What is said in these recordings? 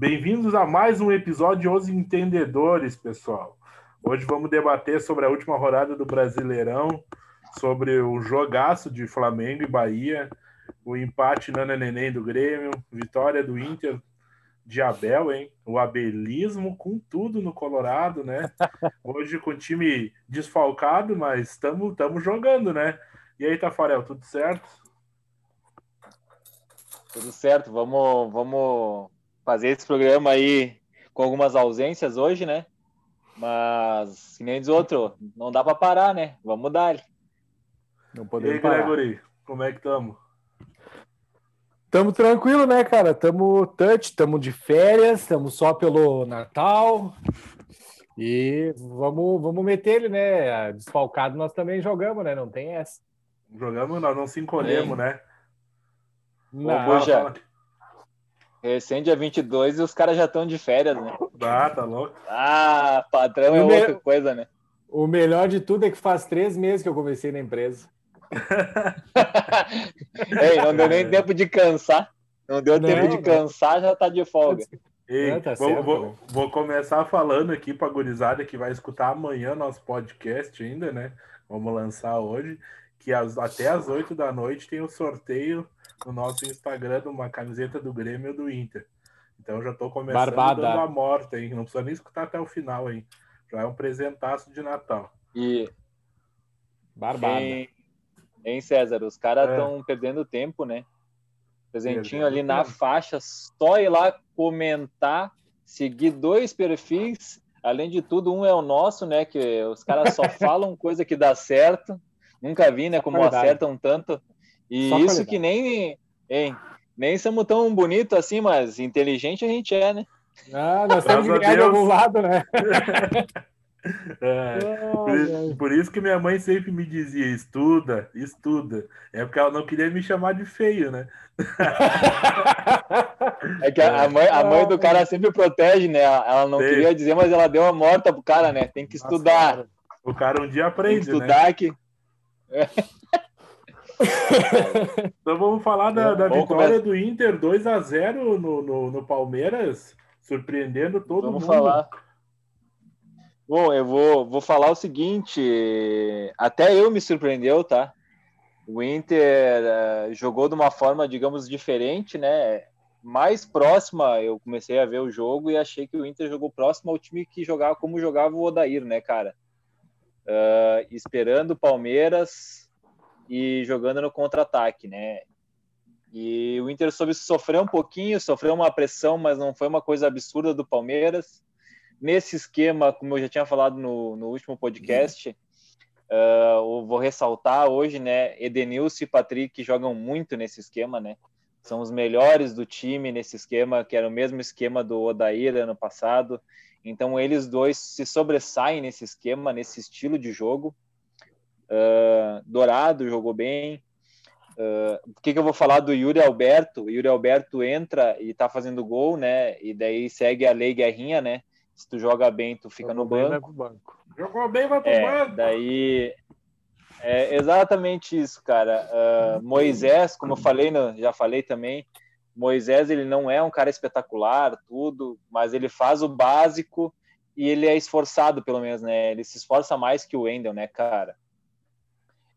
Bem-vindos a mais um episódio de Os Entendedores, pessoal. Hoje vamos debater sobre a última rodada do Brasileirão, sobre o jogaço de Flamengo e Bahia, o empate Nana Neném do Grêmio, vitória do Inter de Abel, hein? O abelismo com tudo no Colorado, né? Hoje com o time desfalcado, mas estamos jogando, né? E aí, Tafarel, tudo certo? Tudo certo, vamos, vamos fazer esse programa aí com algumas ausências hoje, né? Mas, que nem diz outro, não dá para parar, né? Vamos dar. Não podemos e aí, parar. Gregory, como é que estamos? Tamo tranquilo, né, cara? Tamo touch, tamo de férias, tamo só pelo Natal. E vamos, vamos meter ele, né? Desfalcado nós também jogamos, né? Não tem essa. Jogamos, nós não se encolhemos, né? Não, Ô, já. Recém dia 22 e os caras já estão de férias, né? Ah, tá louco. Ah, padrão é outra coisa, né? O melhor de tudo é que faz três meses que eu comecei na empresa. Ei, não deu nem tempo de cansar. Não deu não, tempo de cansar, já tá de folga. Ei, tá vou, vou, vou, começar falando aqui para a gurizada que vai escutar amanhã nosso podcast ainda, né? Vamos lançar hoje, que as, até as 8 da noite tem o sorteio no nosso Instagram uma camiseta do Grêmio ou do Inter. Então já estou começando Barbada. dando a morte, hein? Não precisa nem escutar até o final, hein? Já é um presentaço de Natal. E. Barbada. Hein, César? Os caras estão é. perdendo tempo, né? Presentinho ali na faixa, só ir lá comentar, seguir dois perfis. Além de tudo, um é o nosso, né? Que os caras só falam coisa que dá certo. Nunca vi, né? Como acertam tanto. E só isso que nem, hein, nem somos tão bonito assim, mas inteligente a gente é, né? Ah, nós temos que ganhar de algum lado, né? É, por, por, isso que minha mãe sempre me dizia: estuda, estuda. É porque ela não queria me chamar de feio, né? É que a, mãe, a mãe do cara sempre protege, né? Ela não Sim. queria dizer, mas ela deu uma morta pro cara, né? Tem que estudar. Nossa, o cara um dia aprende, Tem que estudar né? que. então vamos falar da, da vitória do Inter 2 a 0 no, no, no Palmeiras, surpreendendo todo vamos mundo. Falar. Bom, eu vou, vou falar o seguinte: até eu me surpreendeu, tá? O Inter uh, jogou de uma forma, digamos, diferente, né? Mais próxima, eu comecei a ver o jogo e achei que o Inter jogou próximo ao time que jogava como jogava o Odair, né, cara? Uh, esperando o Palmeiras e jogando no contra-ataque, né? E o Inter soube sofrer um pouquinho, sofreu uma pressão, mas não foi uma coisa absurda do Palmeiras nesse esquema, como eu já tinha falado no, no último podcast, uh, vou ressaltar hoje, né? Edenilson e Patrick jogam muito nesse esquema, né? São os melhores do time nesse esquema, que era o mesmo esquema do Odair ano passado. Então, eles dois se sobressaem nesse esquema, nesse estilo de jogo. Uh, Dourado jogou bem. Uh, o que, que eu vou falar do Yuri Alberto? O Yuri Alberto entra e tá fazendo gol, né? E daí segue a lei Guerrinha, né? Se tu joga bem, tu fica Jogou no bem, banco. banco. Jogou bem, vai pro é, banco. Daí é exatamente isso, cara. Uh, Moisés, como eu falei, já falei também, Moisés ele não é um cara espetacular, tudo, mas ele faz o básico e ele é esforçado, pelo menos, né? Ele se esforça mais que o Wendel, né, cara?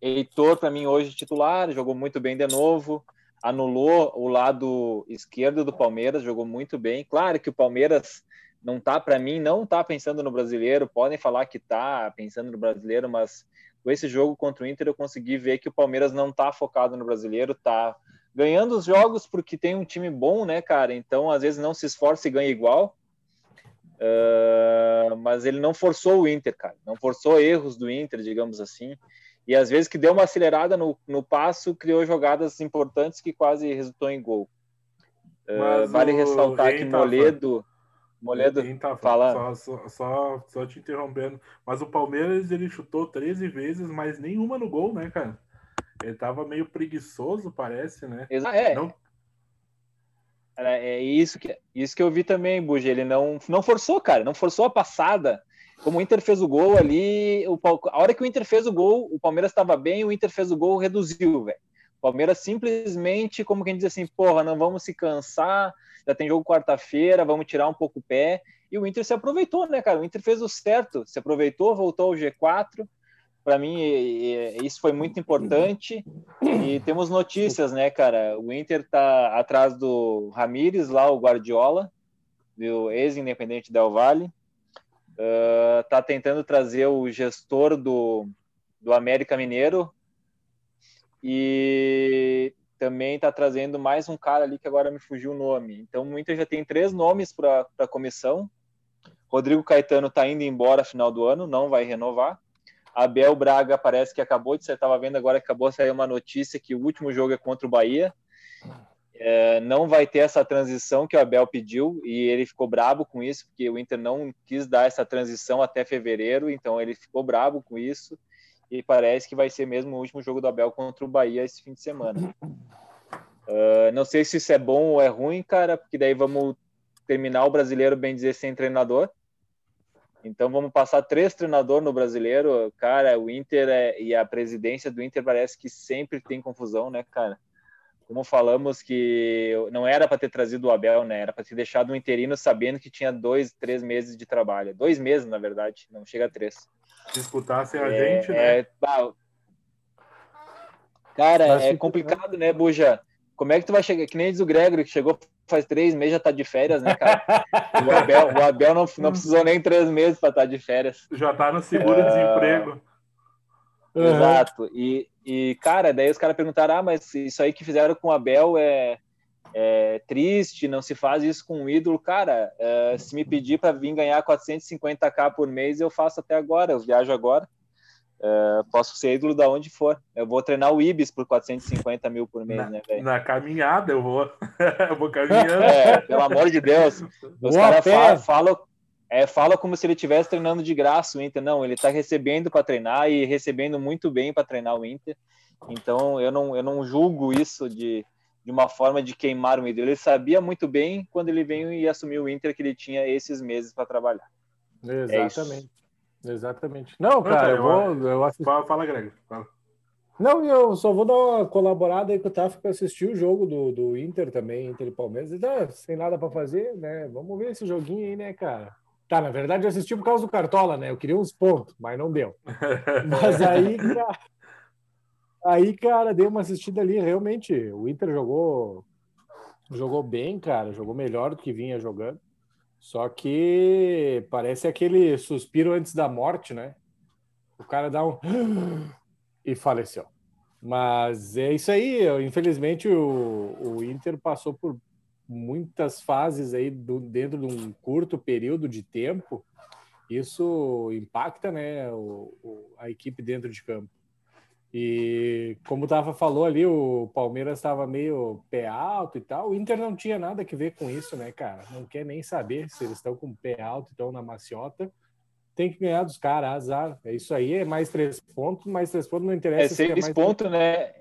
Heitor, para mim, hoje titular, jogou muito bem de novo, anulou o lado esquerdo do Palmeiras, jogou muito bem. Claro que o Palmeiras não tá para mim, não tá pensando no brasileiro. Podem falar que tá pensando no brasileiro, mas com esse jogo contra o Inter eu consegui ver que o Palmeiras não tá focado no brasileiro, tá ganhando os jogos porque tem um time bom, né, cara? Então às vezes não se esforça e ganha igual. Uh, mas ele não forçou o Inter, cara. Não forçou erros do Inter, digamos assim. E às vezes que deu uma acelerada no, no passo, criou jogadas importantes que quase resultou em gol. Uh, vale ressaltar que Moledo. Moledo, tá, fala. Só, só, só, te interrompendo. Mas o Palmeiras ele chutou 13 vezes, mas nenhuma no gol, né, cara? Ele tava meio preguiçoso, parece, né? É. Não... É isso que, isso que eu vi também, Buja. Ele não, não forçou, cara, não forçou a passada. Como o Inter fez o gol ali, o, a hora que o Inter fez o gol, o Palmeiras estava bem, o Inter fez o gol, reduziu, velho. Palmeiras simplesmente, como quem diz assim, porra, não vamos se cansar, já tem jogo quarta-feira, vamos tirar um pouco o pé. E o Inter se aproveitou, né, cara? O Inter fez o certo, se aproveitou, voltou ao G4. Para mim, isso foi muito importante. E temos notícias, né, cara? O Inter tá atrás do Ramires, lá, o Guardiola, do ex-independente Del Valle. Uh, tá tentando trazer o gestor do, do América Mineiro. E também está trazendo mais um cara ali que agora me fugiu o nome. Então o Inter já tem três nomes para a comissão. Rodrigo Caetano está indo embora final do ano, não vai renovar. Abel Braga parece que acabou de, você estava vendo agora, acabou de sair uma notícia que o último jogo é contra o Bahia. É, não vai ter essa transição que o Abel pediu e ele ficou brabo com isso, porque o Inter não quis dar essa transição até fevereiro, então ele ficou brabo com isso e parece que vai ser mesmo o último jogo do Abel contra o Bahia esse fim de semana. Uh, não sei se isso é bom ou é ruim, cara, porque daí vamos terminar o brasileiro, bem dizer, sem treinador. Então vamos passar três treinadores no brasileiro. Cara, o Inter é, e a presidência do Inter parece que sempre tem confusão, né, cara? Como falamos que não era para ter trazido o Abel, né? Era para ter deixado um interino sabendo que tinha dois, três meses de trabalho. Dois meses, na verdade, não chega a três disputassem a é, gente, né? É, cara, é complicado, né, Buja? Como é que tu vai chegar? Que nem diz o Gregory, que chegou faz três meses, já tá de férias, né, cara? o Abel, o Abel não, não precisou nem três meses para estar tá de férias. Já tá no seguro-desemprego. Uhum. Exato. E, e, cara, daí os caras perguntaram: ah, mas isso aí que fizeram com o Abel é, é, triste, não se faz isso com um ídolo. Cara, é, se me pedir para vir ganhar 450k por mês, eu faço até agora, eu viajo agora. É, posso ser ídolo da onde for. Eu vou treinar o Ibis por 450 mil por mês, na, né, velho? Na caminhada eu vou. eu vou caminhando. É, pelo amor de Deus. Os caras falam, falam, é, fala como se ele estivesse treinando de graça o Inter. Não, ele está recebendo para treinar e recebendo muito bem para treinar o Inter. Então eu não, eu não julgo isso de de uma forma de queimar o ídolo. Ele sabia muito bem quando ele veio e assumiu o Inter que ele tinha esses meses para trabalhar. É Exatamente. É Exatamente. Não, cara, eu, vou. Eu assisti... fala, fala, Greg. Fala. Não, eu só vou dar uma colaborada aí com o Tafo para assistir o jogo do, do Inter também, Inter e Palmeiras. E, né, sem nada para fazer, né? Vamos ver esse joguinho aí, né, cara? Tá, na verdade eu assisti por causa do Cartola, né? Eu queria uns pontos, mas não deu. Mas aí, cara, Aí, cara, dei uma assistida ali. Realmente, o Inter jogou, jogou bem, cara. Jogou melhor do que vinha jogando. Só que parece aquele suspiro antes da morte, né? O cara dá um e faleceu. Mas é isso aí. Infelizmente, o, o Inter passou por muitas fases aí do, dentro de um curto período de tempo. Isso impacta, né, o, o, a equipe dentro de campo. E como o Tava falou ali, o Palmeiras estava meio pé alto e tal. O Inter não tinha nada que ver com isso, né, cara? Não quer nem saber se eles estão com pé alto, estão na maciota. Tem que ganhar dos caras, azar. É isso aí, é mais três pontos, mais três pontos não interessa. É seis é pontos, né?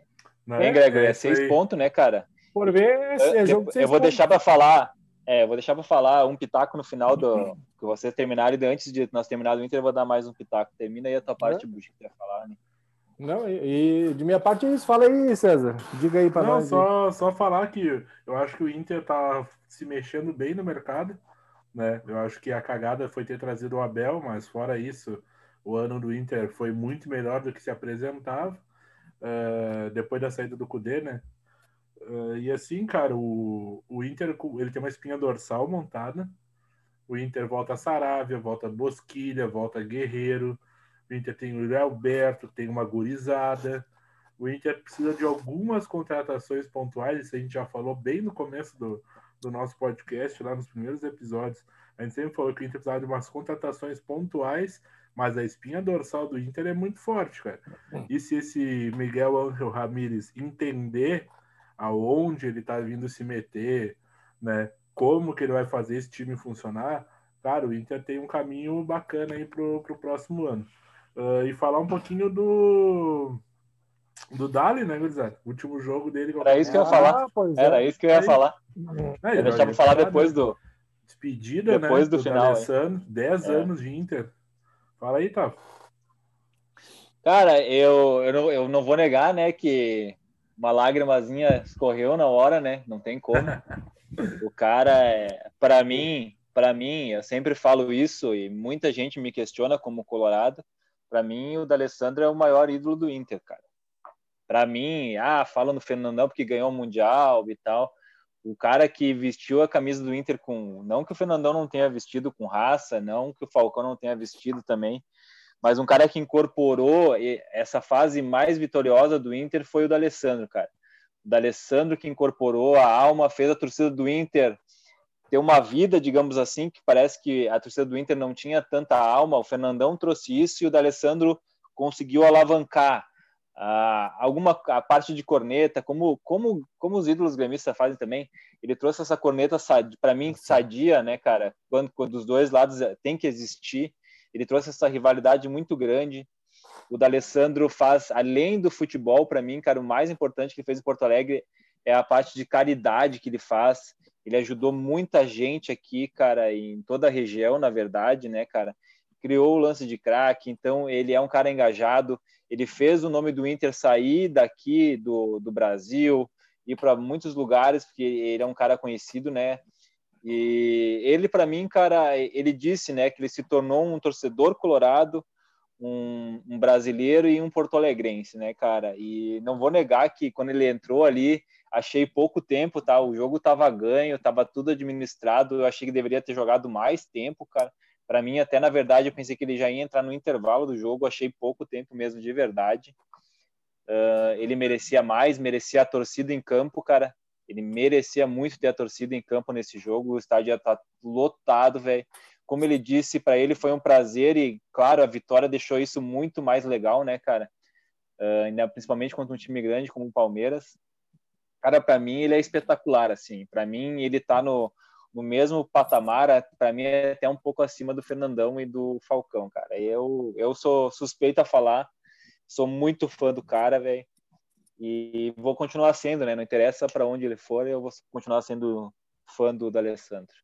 Não é, Gregor? É, é seis pontos, né, cara? Por ver, é, é jogo Eu, eu vou deixar para falar, é, vou deixar para falar um pitaco no final do que vocês terminarem. E antes de nós terminarmos o Inter, eu vou dar mais um pitaco. Termina aí a tua parte, é. Buxa, que quer falar, né? Não, e, e, de minha parte é isso. Fala aí, César. Diga aí para nós. Só, só falar que eu acho que o Inter tá se mexendo bem no mercado. Né? Eu acho que a cagada foi ter trazido o Abel, mas fora isso, o ano do Inter foi muito melhor do que se apresentava uh, depois da saída do Cudê, né? Uh, e assim, cara, o, o Inter ele tem uma espinha dorsal montada. O Inter volta a Saravia, volta a Bosquilha, volta a Guerreiro. O Inter tem o Alberto, tem uma gurizada. O Inter precisa de algumas contratações pontuais, isso a gente já falou bem no começo do, do nosso podcast, lá nos primeiros episódios. A gente sempre falou que o Inter precisava de umas contratações pontuais, mas a espinha dorsal do Inter é muito forte, cara. E se esse Miguel Ángel Ramírez entender aonde ele tá vindo se meter, né? Como que ele vai fazer esse time funcionar, cara, o Inter tem um caminho bacana aí pro, pro próximo ano. Uh, e falar um pouquinho do do Dali, né, Gurizada? O último jogo dele. Era isso que eu ia falar. Ah, Era é. isso que eu ia falar. É, eu deixava falar depois do. Despedida, depois né? do, do final. 10 é. anos de Inter. Fala aí, tá. Cara, eu, eu, não, eu não vou negar, né, que uma lágrimazinha escorreu na hora, né? Não tem como. O cara, é, para mim, para mim, eu sempre falo isso e muita gente me questiona como colorado. Para mim, o D'Alessandro é o maior ídolo do Inter, cara. Para mim, ah, fala no Fernandão porque ganhou o mundial e tal. O cara que vestiu a camisa do Inter com, não que o Fernandão não tenha vestido com raça, não que o Falcão não tenha vestido também, mas um cara que incorporou essa fase mais vitoriosa do Inter foi o D'Alessandro, cara. O D'Alessandro que incorporou a alma, fez a torcida do Inter ter uma vida, digamos assim, que parece que a torcida do Inter não tinha tanta alma. O Fernandão trouxe isso e o D'Alessandro conseguiu alavancar ah, alguma a parte de corneta, como como como os ídolos gremistas fazem também. Ele trouxe essa corneta para mim sadia, né, cara? Quando quando os dois lados eh, tem que existir ele trouxe essa rivalidade muito grande. O D'Alessandro faz, além do futebol, para mim, cara, o mais importante que ele fez em Porto Alegre é a parte de caridade que ele faz. Ele ajudou muita gente aqui, cara, em toda a região, na verdade, né, cara? Criou o lance de craque, então ele é um cara engajado. Ele fez o nome do Inter sair daqui do, do Brasil, ir para muitos lugares, porque ele é um cara conhecido, né? E ele, para mim, cara, ele disse, né, que ele se tornou um torcedor colorado, um, um, brasileiro e um porto-alegrense, né, cara? E não vou negar que quando ele entrou ali, achei pouco tempo, tá? O jogo tava ganho, tava tudo administrado. Eu achei que deveria ter jogado mais tempo, cara. Para mim, até na verdade, eu pensei que ele já ia entrar no intervalo do jogo. Achei pouco tempo mesmo, de verdade. Uh, ele merecia mais, merecia a torcida em campo, cara. Ele merecia muito ter a torcida em campo nesse jogo. O estádio está lotado, velho. Como ele disse, para ele foi um prazer e, claro, a vitória deixou isso muito mais legal, né, cara? Uh, principalmente contra um time grande como o Palmeiras. Cara, para mim ele é espetacular, assim. Para mim ele está no, no mesmo patamar, para mim é até um pouco acima do Fernandão e do Falcão, cara. Eu, eu sou suspeito a falar, sou muito fã do cara, velho. E vou continuar sendo, né? Não interessa para onde ele for, eu vou continuar sendo fã do D'Alessandro.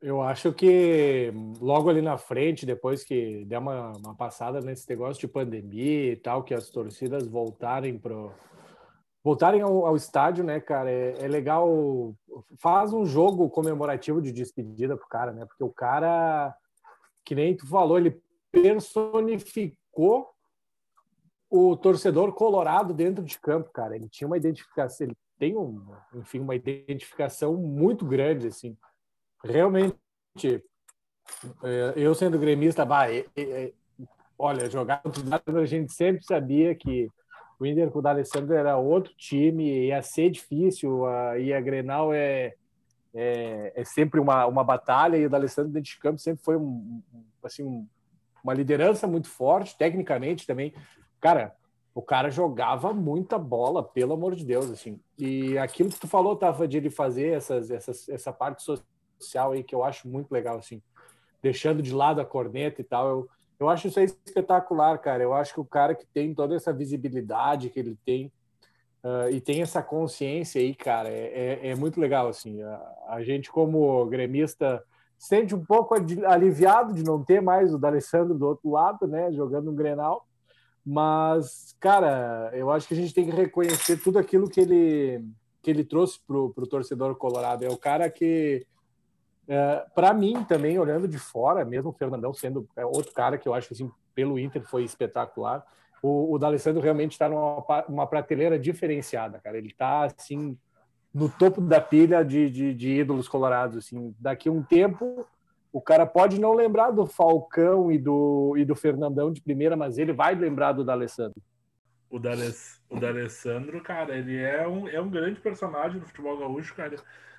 Eu acho que logo ali na frente, depois que der uma, uma passada nesse negócio de pandemia e tal, que as torcidas voltarem pro voltarem ao, ao estádio, né, cara, é, é, legal. Faz um jogo comemorativo de despedida pro cara, né? Porque o cara, que nem tu falou, ele personificou o torcedor colorado dentro de campo, cara. Ele tinha uma identificação, ele tem um, enfim, uma identificação muito grande, assim. Realmente, é, eu sendo gremista, é, é, olha, jogar contra o a gente sempre sabia que o Inter com o D'Alessandro era outro time, ia ser difícil, a, e a Grenal é, é, é, sempre uma, uma batalha, e o D'Alessandro dentro de campo sempre foi um, assim, um, uma liderança muito forte, tecnicamente também, Cara, o cara jogava muita bola, pelo amor de Deus, assim. E aquilo que tu falou, tava de ele fazer essas, essas, essa parte social aí que eu acho muito legal, assim, deixando de lado a corneta e tal. Eu, eu acho isso aí espetacular, cara. Eu acho que o cara que tem toda essa visibilidade que ele tem uh, e tem essa consciência aí, cara, é, é, é muito legal, assim. A, a, gente, como gremista, sente um pouco aliviado de não ter mais o D'Alessandro do outro lado, né, jogando um Grenal mas, cara, eu acho que a gente tem que reconhecer tudo aquilo que ele, que ele trouxe para o torcedor colorado. É o cara que, é, para mim também, olhando de fora, mesmo o Fernandão sendo é outro cara que eu acho assim, pelo Inter foi espetacular, o, o D'Alessandro realmente está numa uma prateleira diferenciada, cara. Ele está, assim, no topo da pilha de, de, de ídolos colorados. Assim. Daqui a um tempo, o cara pode não lembrar do Falcão e do, e do Fernandão de primeira, mas ele vai lembrar do D'Alessandro. O D'Alessandro, cara, ele é um, é um grande personagem do futebol gaúcho, cara.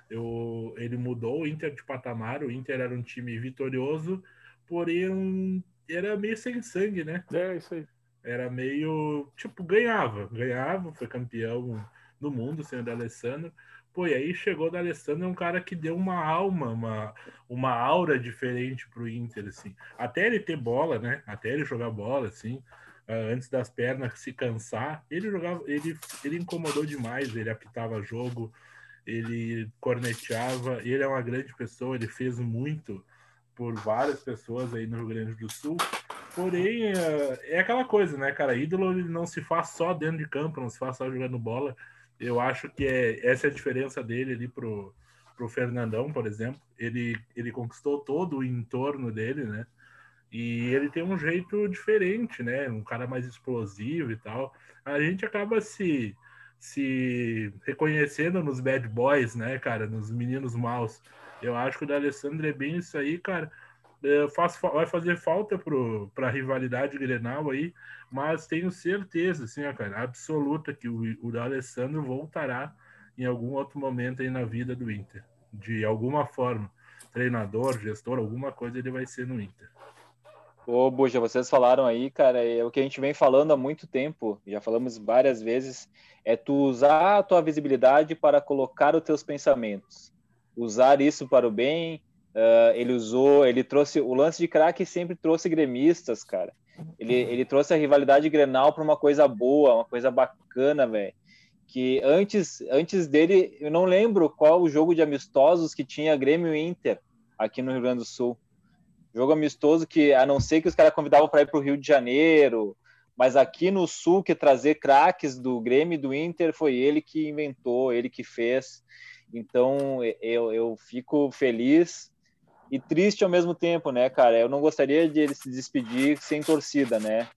Eu, ele mudou o Inter de patamar, o Inter era um time vitorioso, porém era meio sem sangue, né? É, isso aí. Era meio, tipo, ganhava, ganhava, foi campeão do mundo sem o D'Alessandro, Pô, e aí chegou o D'Alessandro, é um cara que deu uma alma, uma, uma aura diferente pro Inter, assim. Até ele ter bola, né? Até ele jogar bola, assim, uh, antes das pernas se cansar, ele jogava, ele, ele incomodou demais, ele apitava jogo, ele corneteava, ele é uma grande pessoa, ele fez muito por várias pessoas aí no Rio Grande do Sul. Porém, é, é aquela coisa, né, cara? Ídolo ele não se faz só dentro de campo, não se faz só jogando bola. Eu acho que é, essa é a diferença dele ali pro, pro Fernandão, por exemplo. Ele, ele conquistou todo o entorno dele, né? E ele tem um jeito diferente, né? Um cara mais explosivo e tal. A gente acaba se, se reconhecendo nos bad boys, né, cara? Nos meninos maus. Eu acho que o D'Alessandro é bem isso aí, cara. É, faz, vai fazer falta para a rivalidade Grenal aí, mas tenho certeza, assim, ó, cara, absoluta que o, o D'Alessandro voltará em algum outro momento aí na vida do Inter. De alguma forma. Treinador, gestor, alguma coisa ele vai ser no Inter. Ô, Buja, vocês falaram aí, cara, é o que a gente vem falando há muito tempo, já falamos várias vezes, é tu usar a tua visibilidade para colocar os teus pensamentos. Usar isso para o bem, uh, ele usou, ele trouxe, o lance de craque sempre trouxe gremistas, cara. Ele, ele trouxe a rivalidade Grenal para uma coisa boa, uma coisa bacana, velho. Que antes, antes dele, eu não lembro qual o jogo de amistosos que tinha Grêmio Inter aqui no Rio Grande do Sul Jogo amistoso que, a não ser que os caras convidavam para ir para o Rio de Janeiro, mas aqui no Sul, que trazer craques do Grêmio e do Inter, foi ele que inventou, ele que fez. Então, eu, eu fico feliz e triste ao mesmo tempo, né, cara? Eu não gostaria de ele se despedir sem torcida, né?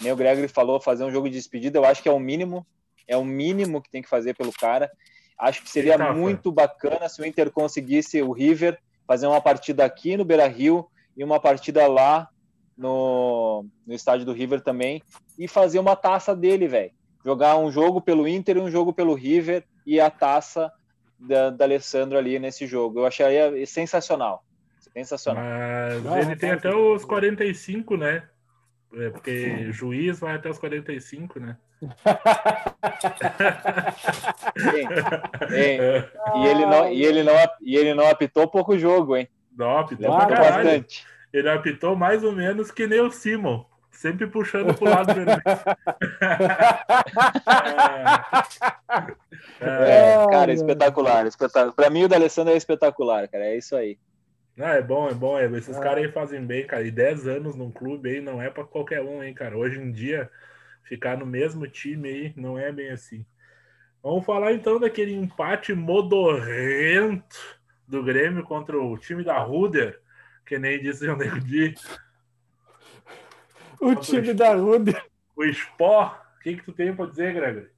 Nem o Gregory falou, fazer um jogo de despedida, eu acho que é o mínimo, é o mínimo que tem que fazer pelo cara. Acho que seria muito bacana se o Inter conseguisse o River fazer uma partida aqui no Beira-Rio e uma partida lá no, no estádio do River também e fazer uma taça dele, velho. Jogar um jogo pelo Inter e um jogo pelo River e a taça da, da Alessandro ali nesse jogo. Eu acharia sensacional. Sensacional. Mas ele tem até os 45, né? É porque juiz vai até os 45, né? Tem, tem. E, ele não, e, ele não, e ele não apitou pouco jogo, hein? Não, apitou bastante. Ele apitou mais ou menos que nem o Simon. Sempre puxando pro lado dele. é, é, cara, espetacular, espetacular. Pra mim, o D'Alessandro é espetacular, cara. É isso aí. Não, é bom, é bom. É. Esses é. caras aí fazem bem, cara. E 10 anos num clube aí não é para qualquer um, hein, cara. Hoje em dia, ficar no mesmo time aí não é bem assim. Vamos falar então daquele empate modorrento do Grêmio contra o time da Ruder, que nem disse o Nego Di. O time o, da Ruder. O Sport. O que, que tu tem para dizer, Gregory?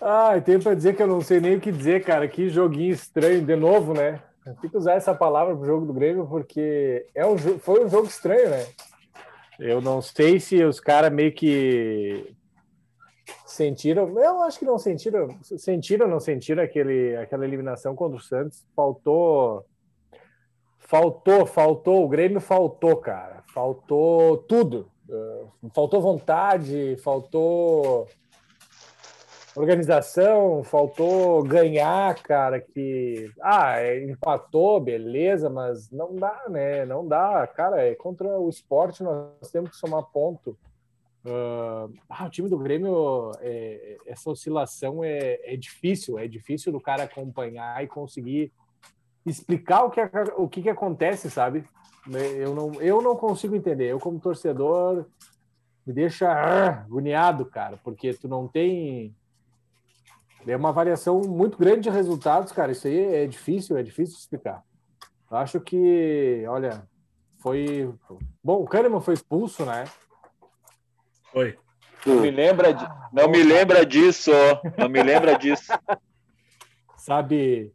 Ah, tenho para dizer que eu não sei nem o que dizer, cara. Que joguinho estranho, de novo, né? Tem que usar essa palavra pro jogo do Grêmio, porque é um, foi um jogo estranho, né? Eu não sei se os caras meio que sentiram, eu acho que não sentiram, sentiram ou não sentiram aquele, aquela eliminação contra o Santos, faltou, faltou, faltou, o Grêmio faltou, cara, faltou tudo, uh, faltou vontade, faltou organização, faltou ganhar, cara, que ah, é, empatou, beleza, mas não dá, né? Não dá, cara, é contra o esporte nós temos que somar ponto. Uh, ah, o time do Grêmio, é, essa oscilação é, é difícil, é difícil do cara acompanhar e conseguir explicar o que, o que, que acontece, sabe? Eu não, eu não consigo entender. Eu, como torcedor, me deixa agoniado, cara, porque tu não tem. É uma variação muito grande de resultados, cara. Isso aí é difícil, é difícil de explicar. Eu acho que, olha, foi. Bom, o Kahneman foi expulso, né? Foi. Não me lembra, de... não me lembra disso, não me lembra disso. Sabe,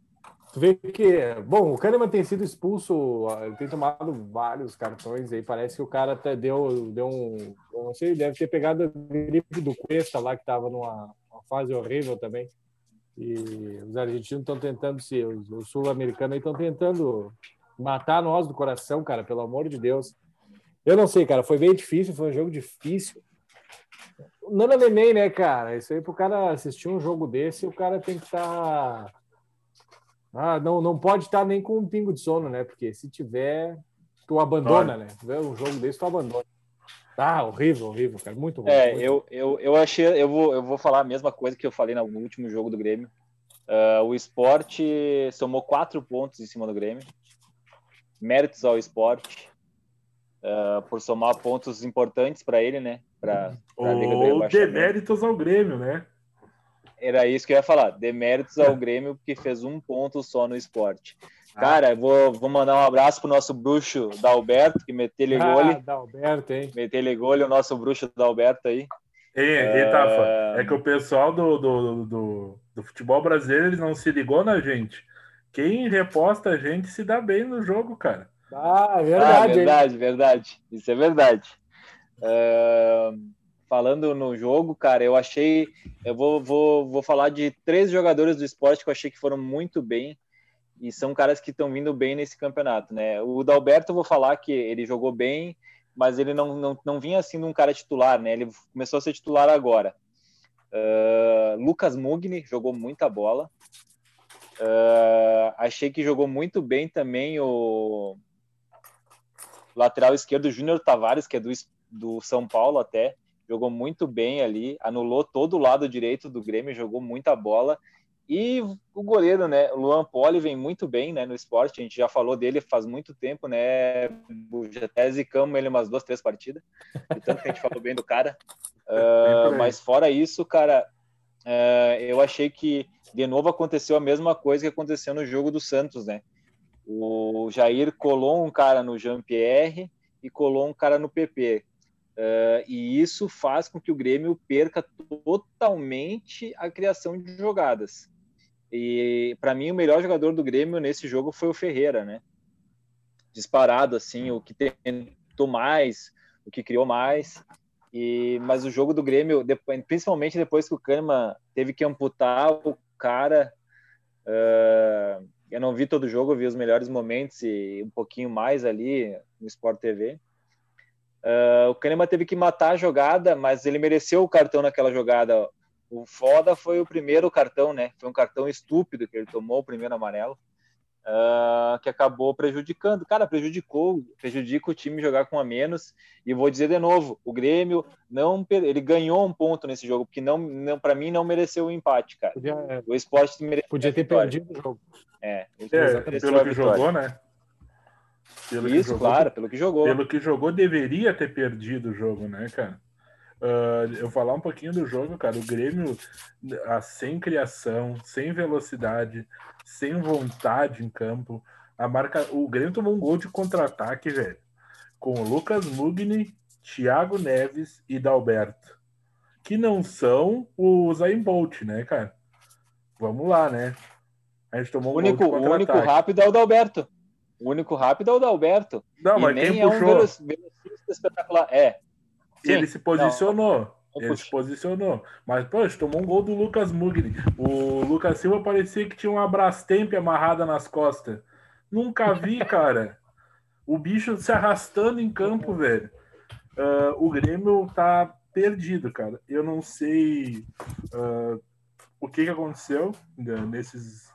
tu vê que, bom, o Kahneman tem sido expulso, ele tem tomado vários cartões aí, parece que o cara até deu, deu um, não sei, deve ter pegado a gripe do Cuesta lá, que estava numa fase horrível também. E os argentinos estão tentando se, os, os sul-americanos estão tentando matar nós do coração, cara, pelo amor de Deus. Eu não sei, cara, foi bem difícil, foi um jogo difícil. Nana Neném, né, cara? Isso aí pro cara assistir um jogo desse, o cara tem que estar. Tá... Ah, não, não pode estar tá nem com um pingo de sono, né? Porque se tiver, tu abandona, Olha. né? Se tiver um jogo desse, tu abandona. Ah, horrível, horrível, cara. Muito ruim. É, muito eu, eu, eu achei. Eu vou, eu vou falar a mesma coisa que eu falei no último jogo do Grêmio. Uh, o esporte somou quatro pontos em cima do Grêmio. Méritos ao esporte. uh, por somar pontos importantes para ele, né? Pra, pra Ou deméritos ao Grêmio, né? Era isso que eu ia falar. Deméritos ao Grêmio, porque fez um ponto só no esporte. Ah. Cara, eu vou, vou mandar um abraço pro nosso bruxo Dalberto, que meteu ele gole. Ah, Dalberto, hein? Meteu ele gole, o nosso bruxo Dalberto aí. Ei, uh... Tafa, é que o pessoal do, do, do, do, futebol brasileiro eles não se ligou na gente. Quem reposta a gente se dá bem no jogo, cara. Ah, verdade. Ah, verdade, hein? verdade. Isso é verdade. Uh, falando no jogo, cara, eu achei. Eu vou, vou, vou falar de três jogadores do esporte que eu achei que foram muito bem e são caras que estão vindo bem nesse campeonato, né? O Dalberto, vou falar que ele jogou bem, mas ele não, não, não vinha assim um cara titular, né? Ele começou a ser titular agora. Uh, Lucas Mugni jogou muita bola. Uh, achei que jogou muito bem também o lateral esquerdo Júnior Tavares, que é do, do São Paulo até. Jogou muito bem ali, anulou todo o lado direito do Grêmio, jogou muita bola. E o goleiro, né? Luan Poli vem muito bem né, no esporte. A gente já falou dele faz muito tempo, né? Já até zicamos ele umas duas, três partidas. De tanto que a gente falou bem do cara. Uh, mas fora isso, cara, uh, eu achei que de novo aconteceu a mesma coisa que aconteceu no jogo do Santos, né? O Jair colou um cara no Jean-Pierre e colou um cara no PP. Uh, e isso faz com que o Grêmio perca totalmente a criação de jogadas. E para mim o melhor jogador do Grêmio nesse jogo foi o Ferreira, né? Disparado assim, o que tentou mais, o que criou mais. E mas o jogo do Grêmio, principalmente depois que o Kahneman teve que amputar o cara, uh, eu não vi todo o jogo, eu vi os melhores momentos e um pouquinho mais ali no Sport TV. Uh, o Kahneman teve que matar a jogada, mas ele mereceu o cartão naquela jogada. O foda foi o primeiro cartão, né? Foi um cartão estúpido que ele tomou, o primeiro amarelo, uh, que acabou prejudicando. Cara, prejudicou, prejudica o time jogar com a menos. E vou dizer de novo, o Grêmio não ele ganhou um ponto nesse jogo, porque não, não para mim não mereceu o empate, cara. Podia, é, o esporte mereceu podia ter perdido o jogo. É, é pelo que jogou, né? Pelo Isso, jogou, claro, pelo que jogou. Pelo que jogou, deveria ter perdido o jogo, né, cara? Uh, eu falar um pouquinho do jogo, cara. O Grêmio, uh, sem criação, sem velocidade, sem vontade em campo. A marca, o Grêmio tomou um gol de contra-ataque, velho. Com o Lucas Mugni, Thiago Neves e Dalberto. Que não são o Zayn Bolt, né, cara? Vamos lá, né? A gente tomou um único, gol de O único rápido é o Dalberto. O único rápido é o Dalberto. Não, e mas nem quem é puxou? um velocista espetacular. É, Sim, ele se posicionou. Não, ele se posicionou. Mas, poxa, tomou um gol do Lucas Mugni. O Lucas Silva parecia que tinha uma Brastemp amarrada nas costas. Nunca vi, cara. O bicho se arrastando em campo, velho. Uh, o Grêmio tá perdido, cara. Eu não sei uh, o que, que aconteceu né, nesses,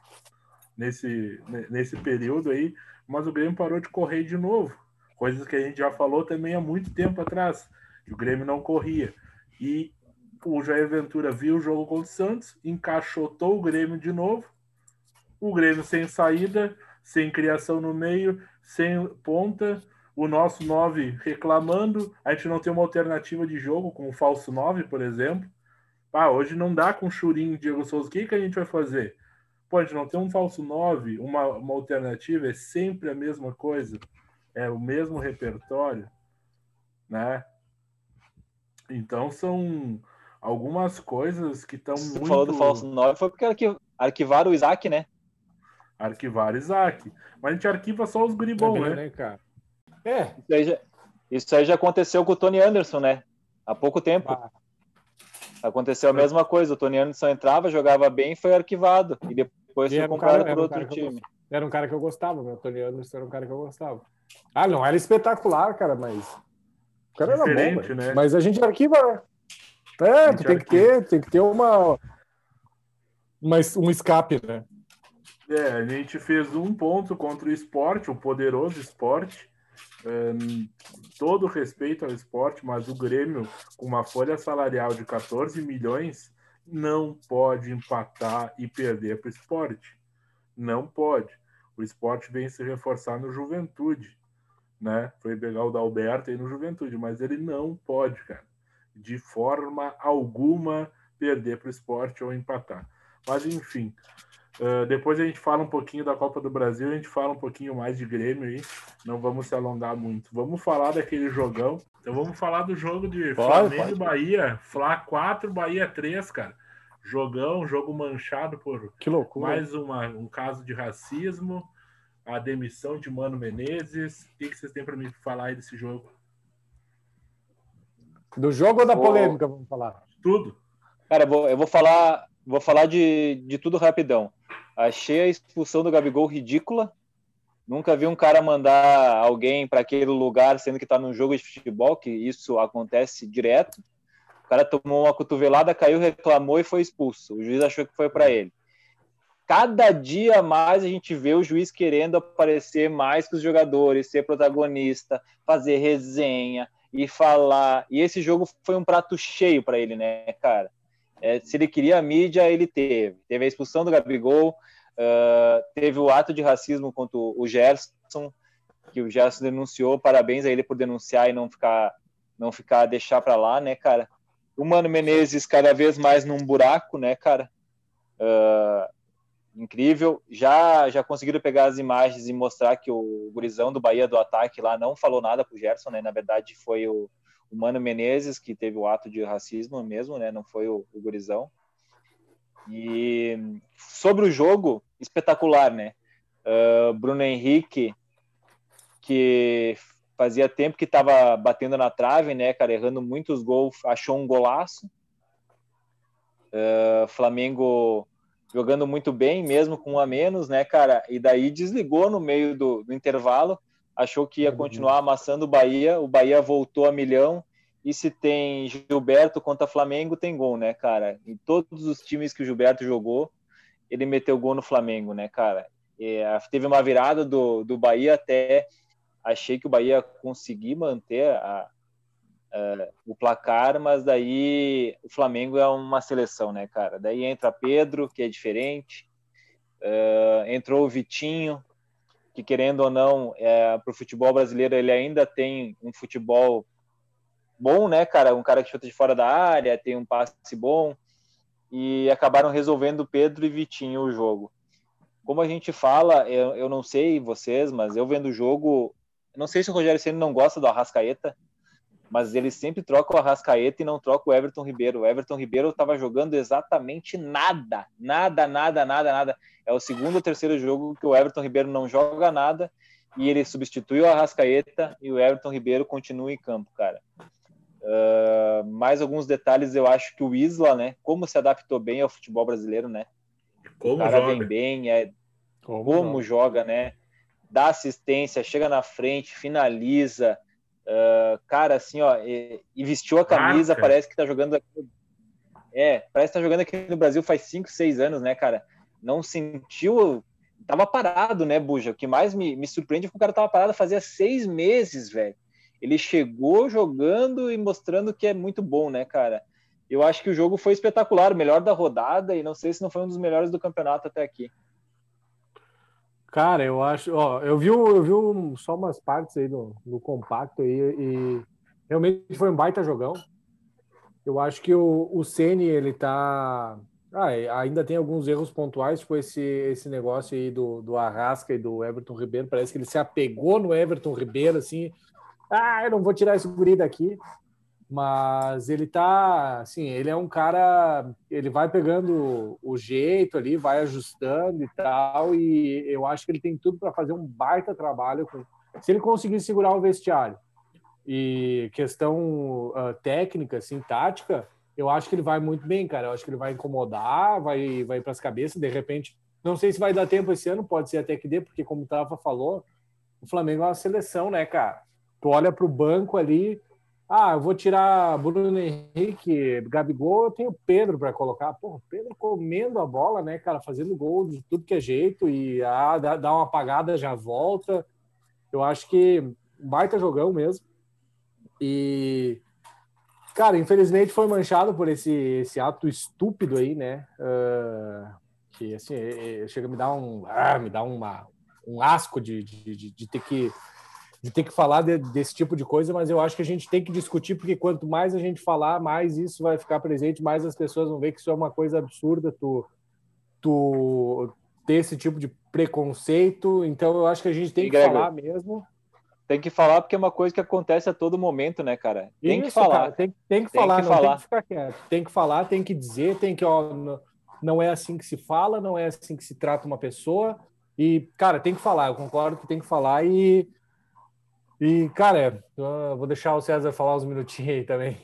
nesse, nesse período aí, mas o Grêmio parou de correr de novo. Coisas que a gente já falou também há muito tempo atrás o Grêmio não corria. E o Jair Ventura viu o jogo contra o Santos, encaixotou o Grêmio de novo. O Grêmio sem saída, sem criação no meio, sem ponta. O nosso 9 reclamando. A gente não tem uma alternativa de jogo com o falso 9, por exemplo. Ah, hoje não dá com Churinho e Diego Souza. O que, que a gente vai fazer? Pô, a gente não tem um falso 9, uma, uma alternativa, é sempre a mesma coisa. É o mesmo repertório, né? Então são algumas coisas que estão muito. falou do falso 9 foi porque arquivaram o Isaac, né? Arquivar Isaac. Mas a gente arquiva só os gribons, é né? né? cara? É. Isso aí, já, isso aí já aconteceu com o Tony Anderson, né? Há pouco tempo. Ah. Aconteceu a mesma coisa. O Tony Anderson entrava, jogava bem e foi arquivado. E depois foi comprado um por outro um time. era um cara que eu gostava, meu. O Tony Anderson era um cara que eu gostava. Ah, não era espetacular, cara, mas o cara era bom, né? Mas a gente arquiva, né? É, tu tem que ter, tem que ter uma, uma um escape, né? É, a gente fez um ponto contra o esporte, o poderoso esporte. Um, todo respeito ao esporte, mas o Grêmio, com uma folha salarial de 14 milhões, não pode empatar e perder para o esporte. Não pode. O esporte vem se reforçar no juventude né? Foi pegar o Dalberto aí no Juventude, mas ele não pode, cara, de forma alguma perder para o esporte ou empatar. Mas enfim, uh, depois a gente fala um pouquinho da Copa do Brasil, a gente fala um pouquinho mais de Grêmio aí, não vamos se alongar muito. Vamos falar daquele jogão. Então vamos falar do jogo de pode, Flamengo e Bahia, Fla 4, Bahia 3, cara. Jogão, jogo manchado por mais uma, um caso de racismo a demissão de Mano Menezes. O que, vocês têm para me falar aí desse jogo? Do jogo ou da polêmica, vamos falar? Tudo. Cara, eu vou, eu vou falar, vou falar de, de tudo rapidão. Achei a expulsão do Gabigol ridícula. Nunca vi um cara mandar alguém para aquele lugar, sendo que está num jogo de futebol, que isso acontece direto. O cara tomou uma cotovelada, caiu, reclamou e foi expulso. O juiz achou que foi para ele cada dia mais a gente vê o juiz querendo aparecer mais que os jogadores, ser protagonista, fazer resenha e falar. E esse jogo foi um prato cheio para ele, né, cara? É, se ele queria a mídia, ele teve. Teve a expulsão do Gabigol, uh, teve o ato de racismo contra o Gerson, que o Gerson denunciou. Parabéns a ele por denunciar e não ficar, não ficar deixar para lá, né, cara? O Mano Menezes cada vez mais num buraco, né, cara? Uh, incrível. Já já conseguiram pegar as imagens e mostrar que o gurizão do Bahia do ataque lá não falou nada pro Gerson, né? Na verdade foi o, o Mano Menezes que teve o ato de racismo mesmo, né? Não foi o, o gurizão. E sobre o jogo, espetacular, né? Uh, Bruno Henrique, que fazia tempo que estava batendo na trave, né, cara, errando muitos gols, achou um golaço. Uh, Flamengo jogando muito bem, mesmo com um a menos, né, cara? E daí desligou no meio do, do intervalo, achou que ia uhum. continuar amassando o Bahia, o Bahia voltou a milhão. E se tem Gilberto contra Flamengo, tem gol, né, cara? Em todos os times que o Gilberto jogou, ele meteu gol no Flamengo, né, cara? E, teve uma virada do, do Bahia até. Achei que o Bahia conseguir manter a, uh, o placar, mas daí o Flamengo é uma seleção, né, cara? Daí entra Pedro, que é diferente, uh, entrou o Vitinho, que querendo ou não, é, para o futebol brasileiro ele ainda tem um futebol bom, né, cara? Um cara que chuta de fora da área, tem um passe bom, e acabaram resolvendo Pedro e Vitinho o jogo. Como a gente fala, eu, eu não sei vocês, mas eu vendo o jogo, não sei se o Rogério Senna não gosta do Arrascaeta, mas ele sempre troca o Arrascaeta e não troca o Everton Ribeiro. O Everton Ribeiro estava jogando exatamente nada, nada, nada, nada, nada. É o segundo ou terceiro jogo que o Everton Ribeiro não joga nada e ele substitui o Arrascaeta e o Everton Ribeiro continua em campo, cara. Uh, mais alguns detalhes, eu acho que o Isla, né? Como se adaptou bem ao futebol brasileiro, né? Como o cara joga. vem bem, é, como, como joga, né? Dá assistência, chega na frente, finaliza. Uh, cara, assim, ó, e, e vestiu a camisa, Marca. parece que tá jogando aqui. É, parece que tá jogando aqui no Brasil faz 5, 6 anos, né, cara? Não sentiu. Tava parado, né, Buja? O que mais me, me surpreende é que o cara tava parado fazia seis meses, velho. Ele chegou jogando e mostrando que é muito bom, né, cara? Eu acho que o jogo foi espetacular, o melhor da rodada, e não sei se não foi um dos melhores do campeonato até aqui. Cara, eu acho, ó, eu vi, eu vi só umas partes aí do, do compacto aí e realmente foi um baita jogão. Eu acho que o, o Ceni ele tá ah, ainda tem alguns erros pontuais, tipo esse, esse negócio aí do, do Arrasca e do Everton Ribeiro. Parece que ele se apegou no Everton Ribeiro, assim. Ah, eu não vou tirar esse guri daqui mas ele tá assim, ele é um cara, ele vai pegando o jeito ali, vai ajustando e tal, e eu acho que ele tem tudo para fazer um baita trabalho com, se ele conseguir segurar o vestiário. E questão uh, técnica, assim, tática, eu acho que ele vai muito bem, cara. Eu acho que ele vai incomodar, vai vai para as cabeças, de repente, não sei se vai dar tempo esse ano, pode ser até que dê, porque como o Tafa falou, o Flamengo é uma seleção, né, cara? Tu olha para o banco ali, ah, eu vou tirar Bruno Henrique, Gabigol, eu tenho Pedro para colocar. Porra, Pedro comendo a bola, né, cara, fazendo gol de tudo que é jeito e ah, dá, uma apagada, já volta. Eu acho que baita jogão mesmo. E, cara, infelizmente foi manchado por esse, esse ato estúpido aí, né? Uh, que, assim, é, é, chega a me dar um, ah, me dá uma, um asco de, de, de, de ter que de ter que falar de, desse tipo de coisa, mas eu acho que a gente tem que discutir, porque quanto mais a gente falar, mais isso vai ficar presente, mais as pessoas vão ver que isso é uma coisa absurda, tu, tu ter esse tipo de preconceito. Então eu acho que a gente tem que falar mesmo. Tem que falar porque é uma coisa que acontece a todo momento, né, cara? Tem Isso, que falar. Cara, tem, tem, que tem falar, que não falar. tem que ficar quieto. Tem que falar, tem que dizer, tem que, ó, não é assim que se fala, não é assim que se trata uma pessoa. E, cara, tem que falar, eu concordo que tem que falar e. E, cara, vou deixar o César falar uns minutinhos aí também.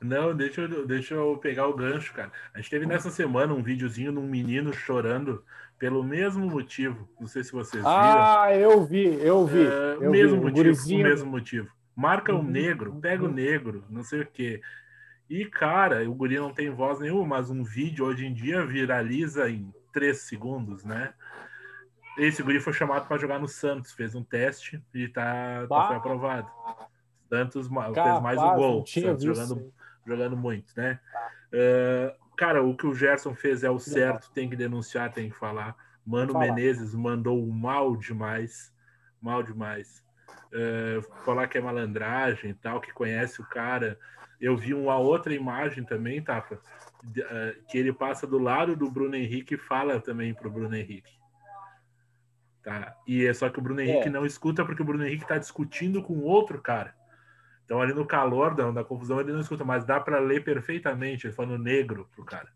Não, deixa eu, deixa eu pegar o gancho, cara. A gente teve nessa semana um videozinho de um menino chorando pelo mesmo motivo. Não sei se vocês viram. Ah, eu vi, eu vi. É, eu mesmo vi, motivo, o mesmo motivo. Marca o um uhum. negro, pega o negro, não sei o quê. E, cara, o guri não tem voz nenhuma, mas um vídeo hoje em dia viraliza em três segundos, né? Esse guri foi chamado para jogar no Santos, fez um teste e tá, tá foi aprovado. Santos Capaz, fez mais um gol, Santos jogando, jogando muito, né? Uh, cara, o que o Gerson fez é o certo, tem que denunciar, tem que falar. Mano Menezes mandou mal demais, mal demais. Uh, falar que é malandragem e tal, que conhece o cara. Eu vi uma outra imagem também, Tafa, uh, que ele passa do lado do Bruno Henrique e fala também pro Bruno Henrique. Tá? E é só que o Bruno Henrique é. não escuta porque o Bruno Henrique está discutindo com outro cara. Então, ali no calor da, da confusão, ele não escuta, mas dá para ler perfeitamente, ele falando negro pro cara.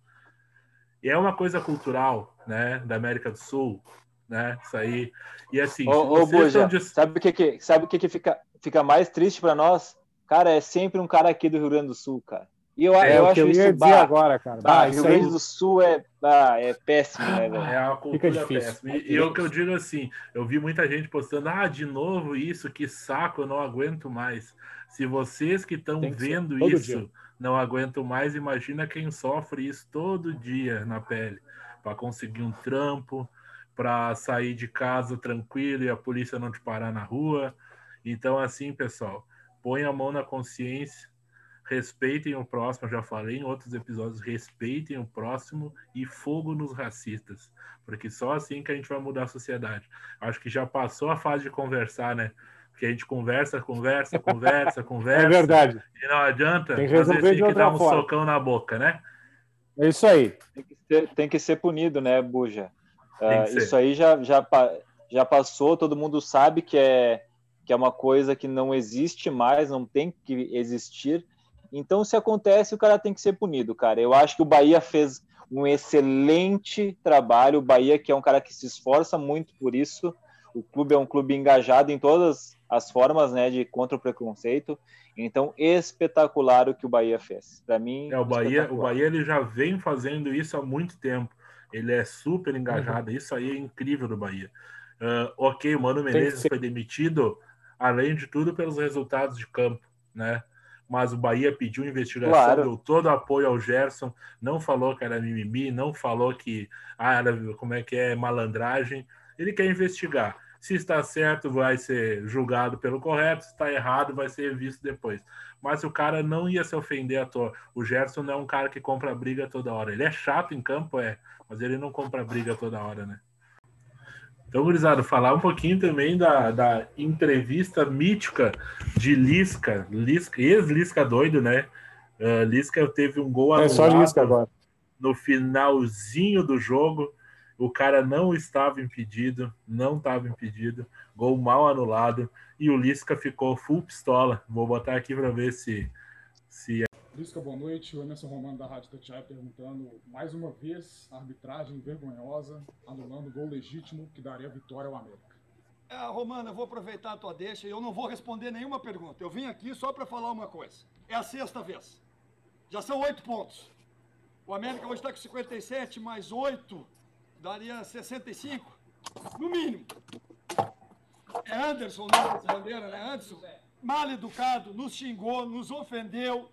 E é uma coisa cultural, né, da América do Sul, né, isso aí. E assim, ô, ô Buja, de... sabe o que, que sabe o que, que fica, fica mais triste para nós? Cara, é sempre um cara aqui do Rio Grande do Sul, cara. E eu, é, eu acho eu isso bah, agora, cara. Bah, Rio Grande do Sul é, bah, é péssimo, né, velho? É uma cultura péssima. E, e o que eu digo assim, eu vi muita gente postando, ah, de novo isso, que saco, eu não aguento mais. Se vocês que estão vendo isso dia. não aguentam mais, imagina quem sofre isso todo dia na pele para conseguir um trampo, para sair de casa tranquilo e a polícia não te parar na rua. Então, assim, pessoal, põe a mão na consciência, respeitem o próximo. Eu já falei em outros episódios, respeitem o próximo e fogo nos racistas, porque só assim que a gente vai mudar a sociedade. Acho que já passou a fase de conversar, né? que a gente conversa, conversa, conversa, conversa. É verdade. E não adianta tem que resolver assim, que dar um forma. socão na boca, né? É isso aí. Tem que ser, tem que ser punido, né, Buja? Uh, isso aí já, já, já passou, todo mundo sabe que é, que é uma coisa que não existe mais, não tem que existir. Então, se acontece, o cara tem que ser punido, cara. Eu acho que o Bahia fez um excelente trabalho. O Bahia, que é um cara que se esforça muito por isso. O clube é um clube engajado em todas as formas né, de contra o preconceito. Então, espetacular o que o Bahia fez. Para mim, é, o Bahia, o Bahia ele já vem fazendo isso há muito tempo. Ele é super engajado. Uhum. Isso aí é incrível do Bahia. Uh, ok, o Mano Menezes foi demitido, além de tudo, pelos resultados de campo, né? Mas o Bahia pediu investigação, claro. deu todo apoio ao Gerson, não falou que era mimimi, não falou que ah, era como é que é malandragem. Ele quer investigar. Se está certo, vai ser julgado pelo correto. Se está errado, vai ser visto depois. Mas o cara não ia se ofender à toa. O Gerson não é um cara que compra briga toda hora. Ele é chato em campo, é, mas ele não compra briga toda hora, né? Então, gurizada, falar um pouquinho também da, da entrevista mítica de Lisca, Lisca ex-Lisca doido, né? Uh, Lisca teve um gol é agora. no finalzinho do jogo. O cara não estava impedido, não estava impedido, gol mal anulado e o Lisca ficou full pistola. Vou botar aqui para ver se se Lisca, boa noite. O Emerson Romano da Rádio Tatiaia perguntando mais uma vez arbitragem vergonhosa, anulando gol legítimo que daria vitória ao América. É, Romano, eu vou aproveitar a tua deixa e eu não vou responder nenhuma pergunta. Eu vim aqui só para falar uma coisa. É a sexta vez. Já são oito pontos. O América hoje está com 57, mais oito daria 65, no mínimo. É Anderson, né? Bandeira, né? Anderson, mal educado, nos xingou, nos ofendeu.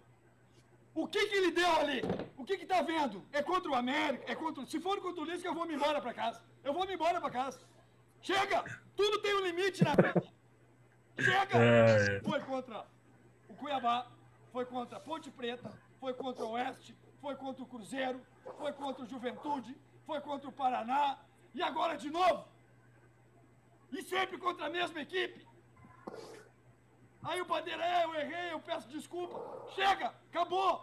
O que que ele deu ali? O que que tá vendo? É contra o América? É contra... Se for contra o Lisca, eu vou me embora para casa. Eu vou me embora para casa. Chega! Tudo tem um limite na frente. Chega! É, é. Foi contra o Cuiabá, foi contra a Ponte Preta, foi contra o Oeste, foi contra o Cruzeiro, foi contra o Juventude, foi contra o Paraná e agora de novo. E sempre contra a mesma equipe. Aí o Bandeira, é, eu errei, eu peço desculpa. Chega, acabou.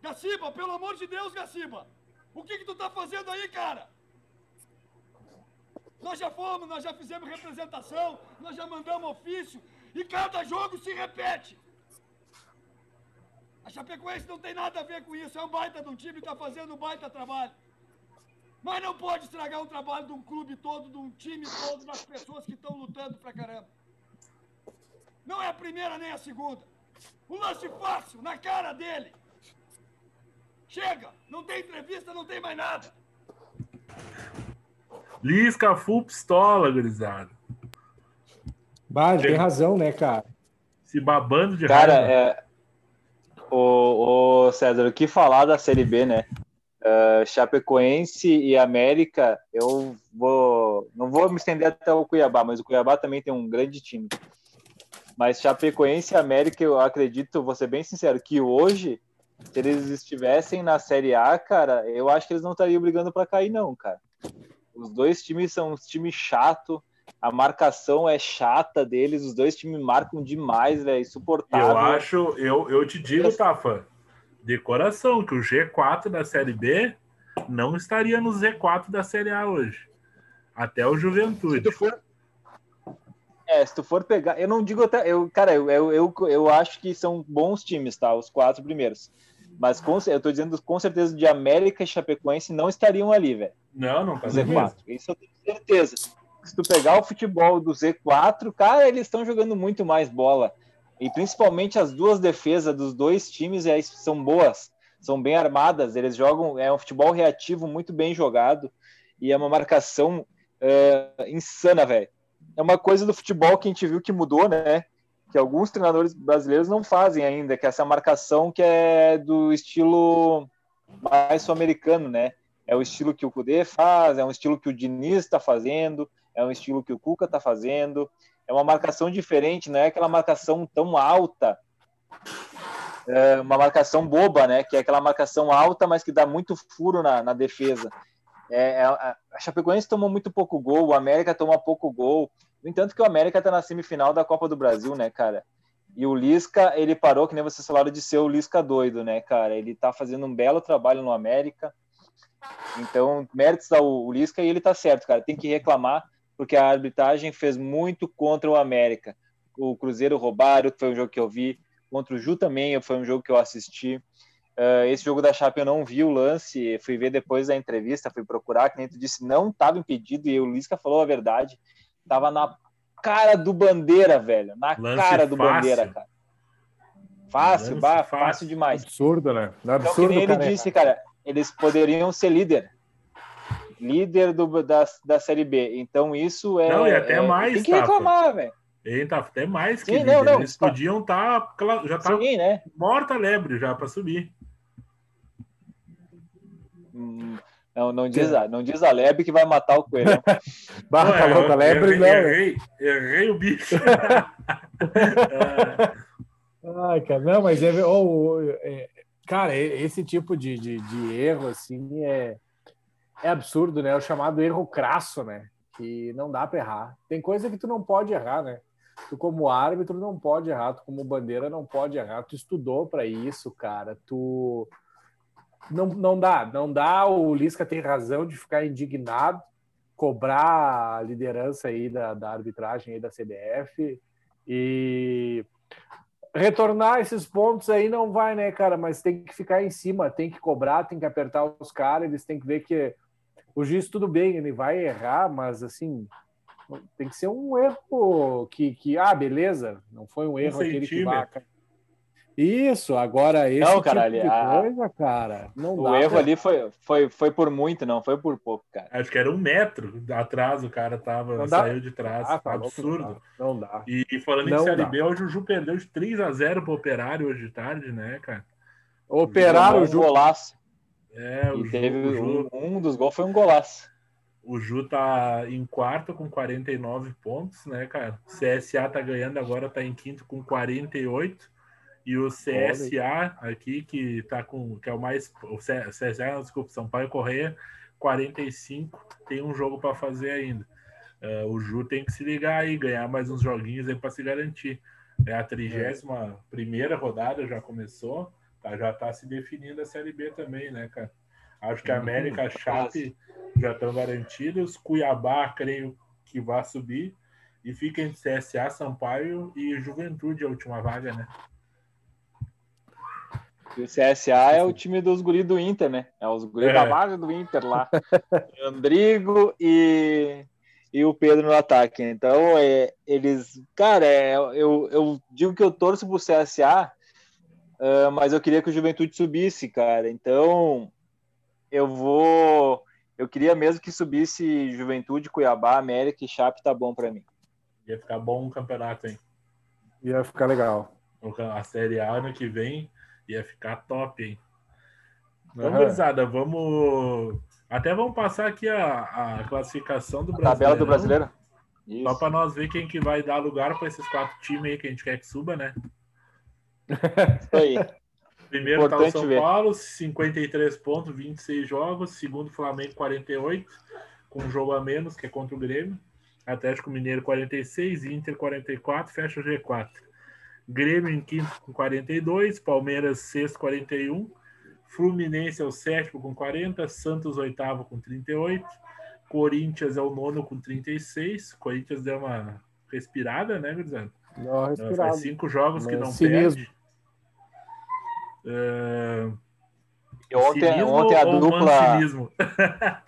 Gaciba, pelo amor de Deus, Gaciba. O que que tu tá fazendo aí, cara? Nós já fomos, nós já fizemos representação, nós já mandamos ofício e cada jogo se repete. A Chapecoense não tem nada a ver com isso, é um baita de um time que está fazendo um baita trabalho. Mas não pode estragar um trabalho de um clube todo, de um time todo, das pessoas que estão lutando pra caramba. Não é a primeira nem a segunda. Um lance fácil, na cara dele. Chega, não tem entrevista, não tem mais nada. Lisca full pistola, gurizada. Bah, tem razão, né, cara? Se babando de Cara, raiva. é, o, o César, o que falar da Série B, né? Uh, Chapecoense e América, eu vou. Não vou me estender até o Cuiabá, mas o Cuiabá também tem um grande time. Mas Chapecoense e América, eu acredito, vou ser bem sincero, que hoje, se eles estivessem na Série A, cara, eu acho que eles não estariam brigando para cair, não, cara. Os dois times são uns times chato, a marcação é chata deles, os dois times marcam demais, velho, insuportável. Eu acho, eu, eu te digo, Tafa, de coração, que o G4 da Série B não estaria no Z4 da Série A hoje. Até o Se Juventude. tu for. É, se tu for pegar. Eu não digo até. Eu, cara, eu, eu, eu, eu acho que são bons times, tá? Os quatro primeiros. Mas com, eu tô dizendo com certeza de América e Chapecoense não estariam ali, velho. Não, não tá No mesmo. Z4. Isso eu tenho certeza. Se tu pegar o futebol do Z4, cara, eles estão jogando muito mais bola. E principalmente as duas defesas dos dois times é, são boas, são bem armadas. Eles jogam. É um futebol reativo muito bem jogado. E é uma marcação é, insana, velho. É uma coisa do futebol que a gente viu que mudou, né? Que alguns treinadores brasileiros não fazem ainda, que é essa marcação que é do estilo mais sul-americano, né? É o estilo que o Cudê faz, é um estilo que o Diniz está fazendo, é um estilo que o Cuca está fazendo. É uma marcação diferente, não é aquela marcação tão alta, é uma marcação boba, né? Que é aquela marcação alta, mas que dá muito furo na, na defesa. É, é, a Chapecoense tomou muito pouco gol, o América toma pouco gol. No entanto, que o América está na semifinal da Copa do Brasil, né, cara? E o Lisca, ele parou, que nem vocês falaram, de ser o Lisca doido, né, cara? Ele tá fazendo um belo trabalho no América. Então, méritos ao Lisca e ele tá certo, cara. Tem que reclamar, porque a arbitragem fez muito contra o América. O Cruzeiro roubaram, que foi um jogo que eu vi. Contra o Ju também, foi um jogo que eu assisti. Uh, esse jogo da Chape eu não vi o lance, fui ver depois da entrevista, fui procurar, que nem tu disse, não estava impedido, e o Lisca falou a verdade, tava na cara do Bandeira, velho, na Lance cara do fácil. Bandeira, cara. Fácil, Lance bah, fácil. fácil demais. Absurdo, né? Então, que Absurdo, nem ele disse, cara, eles poderiam ser líder. Líder do, da, da Série B. Então, isso é. Não, e até é- mais, Tem que Tafa. reclamar, velho. Ele tá até mais que Sim, líder. não, não, Eles tá. podiam estar. já tá Sim, né? morta a lebre já para subir. Hum, Não, não, diz, a- não diz a lebre que vai matar o coelho. Não, tá louco, a eu lebre errei, não. errei, errei o bicho. Ai, cara, não, mas é, oh, é- cara, esse tipo de, de, de erro assim é, é absurdo, né? É o chamado erro crasso, né? Que não dá para errar. Tem coisa que tu não pode errar, né? Tu como árbitro não pode errar, tu como bandeira não pode errar. Tu estudou para isso, cara. Tu não, não dá, não dá. O Lisca tem razão de ficar indignado, cobrar a liderança aí da, da arbitragem aí da CBF e retornar esses pontos aí não vai, né, cara? Mas tem que ficar em cima, tem que cobrar, tem que apertar os caras, eles têm que ver que o juiz, tudo bem, ele vai errar, mas assim, tem que ser um erro que, que ah, beleza, não foi um erro aquele que vai. Isso, agora esse Não, tipo caralho, de a- coisa, cara, não O dá. erro pra- ali foi, foi, foi por muito, não foi por pouco, cara. Acho que era um metro atrás, o cara tava, Não dá. saiu de trás. Ah, tá Absurdo. Não dá. Não dá. E, e falando em Não Série dá. B, o Juju perdeu de 3x0 pro Operário hoje de tarde, né, cara? Tomou o jogo. golaço. É, o E Ju, teve o Ju, um, um dos gols foi um golaço. o Ju tá em quarto com 49 pontos, né, cara? O CSA tá ganhando, agora tá em quinto com 48. E o CSA aqui, que tá com. que é o mais. O CSA, desculpa, São Paulo e Correia, 45, tem um jogo para fazer ainda. Uh, o Ju tem que se ligar aí, ganhar mais uns joguinhos aí para se garantir. É a 31 primeira rodada, já começou, tá, já tá se definindo a Série B também, né, cara? Acho que a América, Chape já estão garantidos, Cuiabá, creio que vai subir, e fica entre CSA, Sampaio e Juventude, a última vaga, né? E o CSA é o time dos guris do Inter, né? É os guris é. da vaga do Inter lá. Andrigo e, e o Pedro no ataque. Então, é, eles. Cara, é, eu, eu digo que eu torço pro CSA, uh, mas eu queria que o Juventude subisse, cara. Então, eu vou. Eu queria mesmo que subisse Juventude, Cuiabá, América e Chape, tá bom para mim. Ia ficar bom o campeonato, hein? Ia ficar legal. A Série A ano que vem Ia ficar top, hein? Vamos, uhum. vamos. Até vamos passar aqui a, a classificação do Brasileiro. Tabela do brasileiro? Isso. Só para nós ver quem que vai dar lugar para esses quatro times aí que a gente quer que suba, né? Isso aí. Primeiro está o São ver. Paulo, 53 pontos, 26 jogos. Segundo, Flamengo, 48, com um jogo a menos, que é contra o Grêmio. Atlético Mineiro, 46, Inter, 44, fecha o G4. Grêmio em quinto com 42, Palmeiras sexto 41, Fluminense é o sétimo com 40, Santos oitavo com 38, Corinthians é o nono com 36, Corinthians deu uma respirada, né, Gurizano? Faz cinco jogos que não perde. Uh, ontem, ontem a dupla.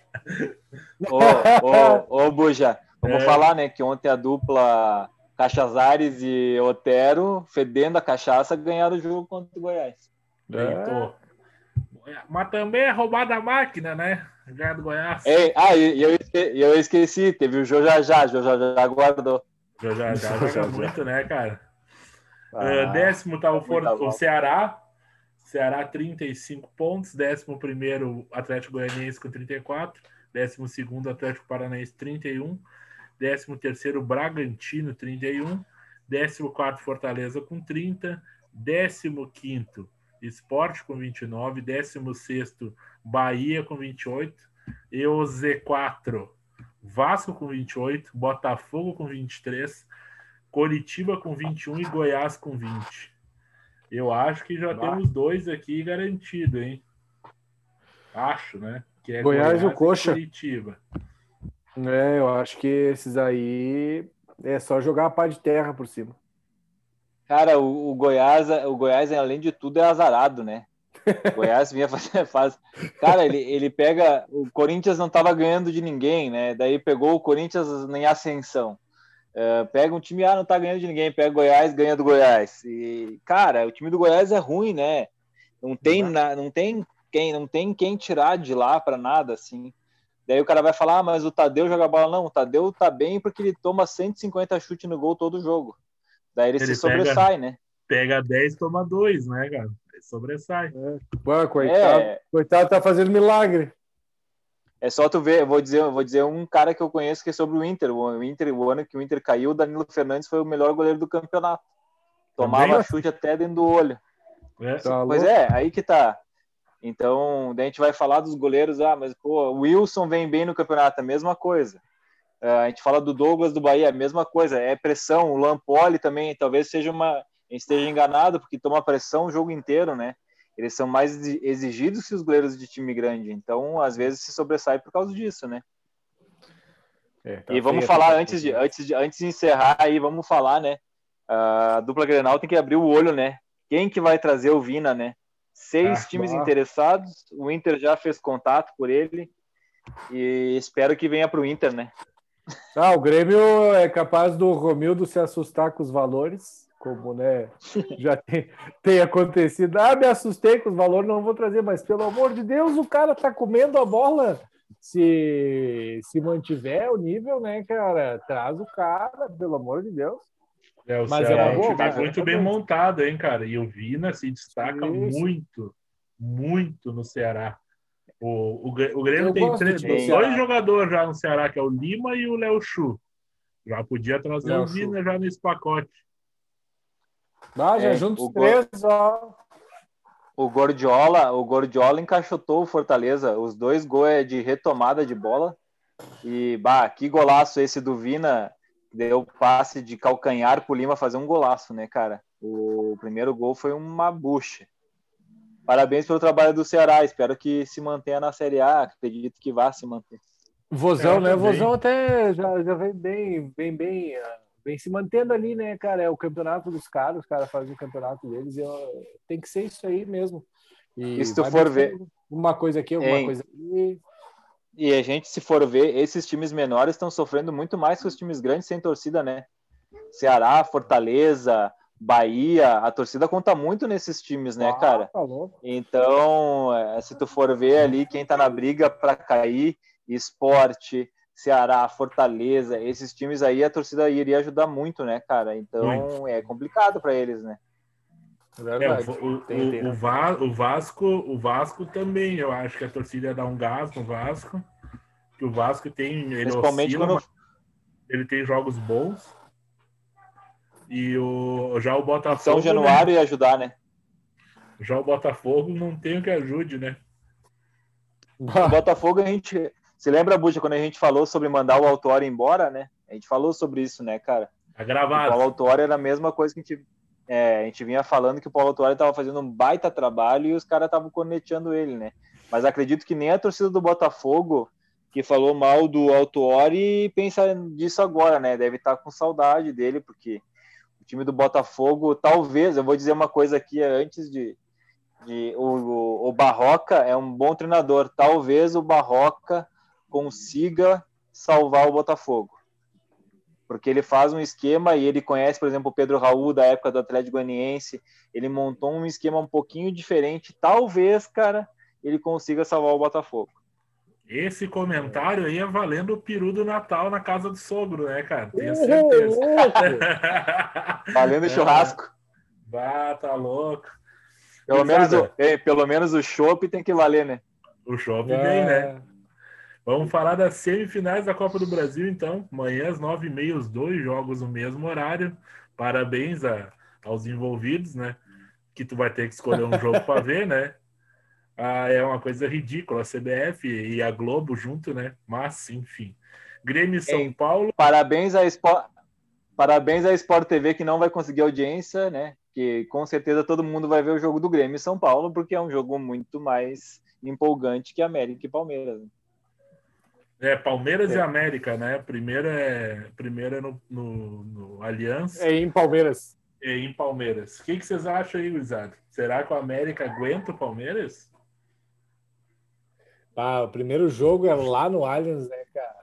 ô, ô, ô, Buja, vamos é. falar, né, que ontem a dupla Cachazares e Otero, fedendo a cachaça, ganharam o jogo contra o Goiás. É. Mas também é roubada a máquina, né? Ganhar do Goiás. Ei, ah, e eu, esqueci, eu esqueci, teve o Jojajá, Jojajá guardou. Jojajá joga muito, né, cara? Ah, uh, décimo tá o, For... o Ceará. Ceará 35 pontos. Décimo primeiro Atlético Goianiense com 34. Décimo segundo Atlético Paranaense 31. 13 terceiro Bragantino, 31. 14 Fortaleza com 30. 15 Esporte com 29. 16 Bahia com 28. E o Z4 Vasco com 28. Botafogo com 23. Coritiba com 21 e Goiás com 20. Eu acho que já bah. temos dois aqui garantido, hein? Acho, né? Que é Goiás, Goiás e o Coxa. Curitiba. É, eu acho que esses aí é só jogar a pá de terra por cima. Cara, o, o Goiás, o Goiás, além de tudo, é azarado, né? O Goiás vinha fazer faz. Cara, ele, ele pega. O Corinthians não estava ganhando de ninguém, né? Daí pegou o Corinthians em ascensão. Uh, pega um time, ah, não tá ganhando de ninguém, pega o Goiás, ganha do Goiás. E, cara, o time do Goiás é ruim, né? Não tem, na, não tem quem, não tem quem tirar de lá para nada, assim. Daí o cara vai falar, ah, mas o Tadeu joga bola. Não, o Tadeu tá bem porque ele toma 150 chutes no gol todo jogo. Daí ele, ele se sobressai, pega, né? Pega 10, toma 2, né, cara? Ele sobressai. É. Ué, coitado, é... coitado tá fazendo milagre. É só tu ver, eu vou dizer, eu vou dizer um cara que eu conheço que é sobre o Inter. O Inter, o ano que o Inter caiu, o Danilo Fernandes foi o melhor goleiro do campeonato. Tomava Também? chute até dentro do olho. É. Tá pois é, aí que tá. Então, daí a gente vai falar dos goleiros, ah, mas pô, o Wilson vem bem no campeonato, a mesma coisa. Uh, a gente fala do Douglas do Bahia, a mesma coisa, é pressão. O Lampoli também, talvez seja uma. A gente esteja enganado, porque toma pressão o jogo inteiro, né? Eles são mais exigidos que os goleiros de time grande, então às vezes se sobressai por causa disso, né? É, tá e vamos falar tá antes de, antes de antes de encerrar aí, vamos falar, né? A dupla Grenal tem que abrir o olho, né? Quem que vai trazer o Vina, né? Seis ah, times interessados, o Inter já fez contato por ele e espero que venha para o Inter, né? Ah, o Grêmio é capaz do Romildo se assustar com os valores, como né, já tem, tem acontecido. Ah, me assustei com os valores, não vou trazer, mas pelo amor de Deus, o cara tá comendo a bola. Se, se mantiver o nível, né, cara? Traz o cara, pelo amor de Deus. É, o Mas Ceará é, um time cara, muito bem montado, hein, cara? E o Vina se destaca Isso. muito, muito no Ceará. O, o, o Grêmio Eu tem três, dois jogadores já no Ceará, que é o Lima e o Léo Chu. Já podia trazer Léo o Vina Chu. já nesse pacote. Ah, já é, juntos três, ó. O Gordiola, o Gordiola encaixotou o Fortaleza. Os dois gols é de retomada de bola. E, bah, que golaço esse do Vina, deu passe de calcanhar pro Lima fazer um golaço, né, cara? O primeiro gol foi uma bucha. Parabéns pelo trabalho do Ceará, espero que se mantenha na Série A, acredito que vá se manter. Vozão, É, né? também. Vozão até já, já vem bem, bem, bem, ah, bem se mantendo ali, né, cara? É o campeonato dos caras, os caras fazem o campeonato deles e eu- tem que ser isso aí mesmo. E se tu for mexendo Uma coisa aqui, alguma Hein? coisa ali. E a gente, se for ver, esses times menores estão sofrendo muito mais que os times grandes sem torcida, né? Ceará, Fortaleza, Bahia, a torcida conta muito nesses times, né, Ah, cara? tá louco. Então, é, se tu for ver ali quem tá na briga para cair, esporte, Ceará, Fortaleza, esses times aí, a torcida iria ajudar muito, né, cara? Então, Muito. é complicado para eles, né? É É, o, o- Tem- o, né? o Va- o Vasco, o Vasco também, eu acho que a torcida ia dar um gás no Vasco. Que o Vasco tem, ele Principalmente oscila, quando ele tem jogos bons. E o já o Botafogo, São Januário ia ajudar, né? né? já o Botafogo não tem o que ajude, né? O Botafogo, a gente. Se lembra, Buja, quando a gente falou sobre mandar o Autório embora, né? A gente falou sobre isso, né, cara? Tá O gravado. Paulo Autuori era a mesma coisa que a gente, é, a gente vinha falando que o Paulo Autuori estava fazendo um baita trabalho e os caras estavam corneteando ele, né? Mas acredito que nem a torcida do Botafogo, que falou mal do Autuori, pensa disso agora, né? Deve estar com saudade dele, porque o time do Botafogo, talvez, eu vou dizer uma coisa aqui antes de. de o, o Barroca é um bom treinador, talvez o Barroca consiga salvar o Botafogo porque ele faz um esquema e ele conhece, por exemplo, o Pedro Raul da época do Atlético Goianiense, ele montou um esquema um pouquinho diferente, talvez, cara, ele consiga salvar o Botafogo. Esse comentário aí é valendo o peru do Natal na casa do sogro, né, cara? Tenho certeza. Valendo É. churrasco. bah, tá louco. Pelo menos, o, é, pelo menos o chopp tem que valer, né? O shopping É. vem, né? Vamos falar das semifinais da Copa do Brasil, então. Amanhã, às nove e meia, os dois jogos no mesmo horário. Parabéns a- aos envolvidos, né? Que tu vai ter que escolher um jogo para ver, né? Ah, é uma coisa ridícula, a CBF e a Globo junto, né? Mas, enfim. Grêmio e São Ei. Paulo. Parabéns à Sport, parabéns à Sport TV que não vai conseguir audiência, né? Que com certeza todo mundo vai ver o jogo do Grêmio e São Paulo, porque é um jogo muito mais empolgante que América e Palmeiras. É, Palmeiras É. e América, né? Primeiro é, primeiro é no, no, no Aliança É em Palmeiras. e em Palmeiras. O que, que vocês acham aí, Luizado? Será que o América aguenta o Palmeiras? Ah, o primeiro jogo é lá no Allianz, né, cara?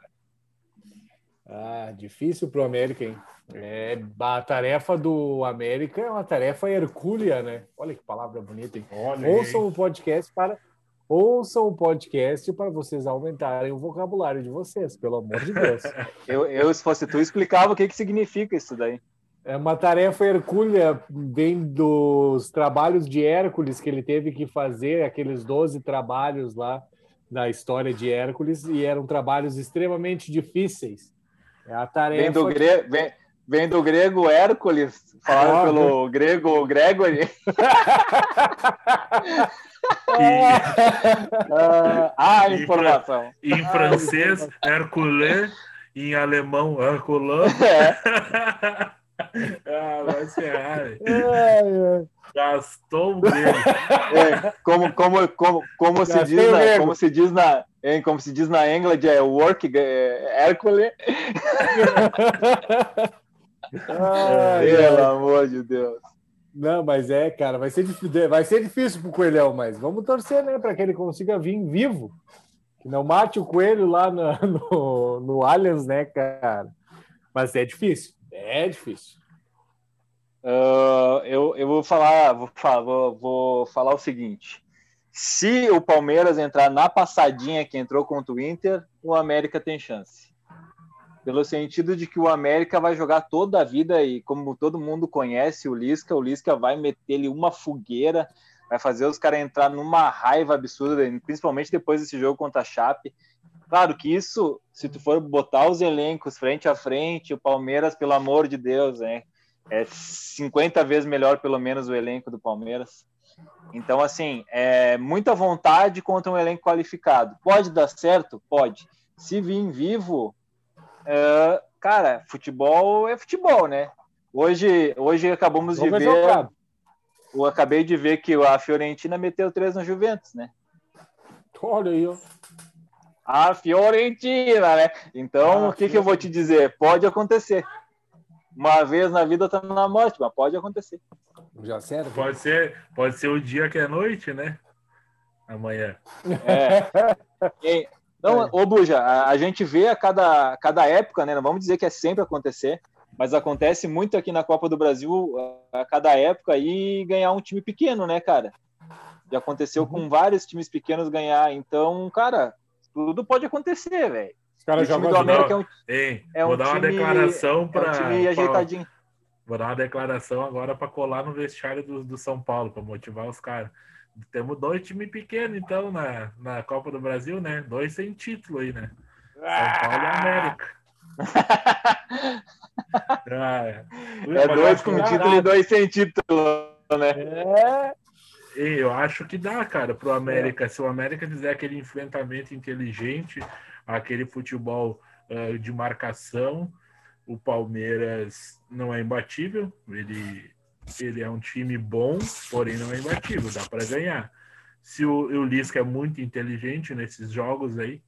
Ah, difícil pro América, hein? É, a tarefa do América é uma tarefa hercúlea, né? Olha que palavra bonita, hein? Olha, Ouçam o podcast para ouçam o podcast para vocês aumentarem o vocabulário de vocês, pelo amor de Deus. Eu, eu, se fosse tu, explicava o que, que significa isso daí. É uma tarefa hercúlea, vem dos trabalhos de Hércules que ele teve que fazer, aqueles 12 trabalhos lá da história de Hércules, e eram trabalhos extremamente difíceis. É a tarefa. Vem do, gre... vem, vem do grego Hércules, falado Ah, pelo grego Gregory. Ah, ah, a informação. Em francês, Herculé. Em alemão, Herculano. É, ah, vai se errar. velho. Ai, ai. Gastou o grego. é, como, como, como, como, se diz na, como se diz na, hein, como se diz na English, é work é, Hércules. Ai, Pelo amor de Deus. Não, mas é, cara, vai ser difícil, vai ser difícil pro Coelhão, mas vamos torcer, né, para que ele consiga vir vivo. Que não mate o coelho lá no, no, no Allianz, né, cara? Mas é difícil, é difícil. Ah, eu, eu vou falar, vou, vou, vou falar o seguinte: se o Palmeiras entrar na passadinha que entrou contra o Inter, o América tem chance. Pelo sentido de que o América vai jogar toda a vida e, como todo mundo conhece o Lisca, o Lisca vai meter-lhe uma fogueira, vai fazer os caras entrar numa raiva absurda, principalmente depois desse jogo contra a Chape. Claro que isso, se tu for botar os elencos frente a frente, o Palmeiras, pelo amor de Deus, né? é 50 vezes melhor, pelo menos, o elenco do Palmeiras. Então, assim, é muita vontade contra um elenco qualificado. Pode dar certo? Pode. se vir vivo, é, cara, futebol é futebol, né? Hoje, hoje acabamos Vamos de ver. Eu acabei de ver que a Fiorentina meteu três no Juventus, né? Olha aí, ó. A Fiorentina, né? Então, ah, o que, que eu vou te dizer? Pode acontecer. Uma vez na vida tá na morte, mas pode acontecer. Já serve. Pode ser, pode ser o dia que é noite, né? Amanhã. É. Então, ô Buja, a, a, gente vê a cada, cada época, né? Não vamos dizer que é sempre acontecer, mas acontece muito aqui na Copa do Brasil a, a cada época aí ganhar um time pequeno, né, cara? Já aconteceu uhum. com vários times pequenos ganhar. Então, cara, tudo pode acontecer, velho. Os caras jogam do América é um, Ei, é um vou dar uma time, declaração para. É um time ajeitadinho. Pra, vou dar uma declaração agora para colar no vestiário do, do São Paulo, para motivar os caras. Temos dois times pequenos, então, na, na Copa do Brasil, né? Dois sem título aí, né? São Paulo e América. ah, é. é dois com título e dois sem título, né? É. Eu acho que dá, cara, pro América. É. Se o América fizer aquele enfrentamento inteligente, aquele futebol uh, de marcação, o Palmeiras não é imbatível. Ele ele é um time bom, porém não é imbatível, dá para ganhar. Se o, o Lisca é muito inteligente nesses jogos aí,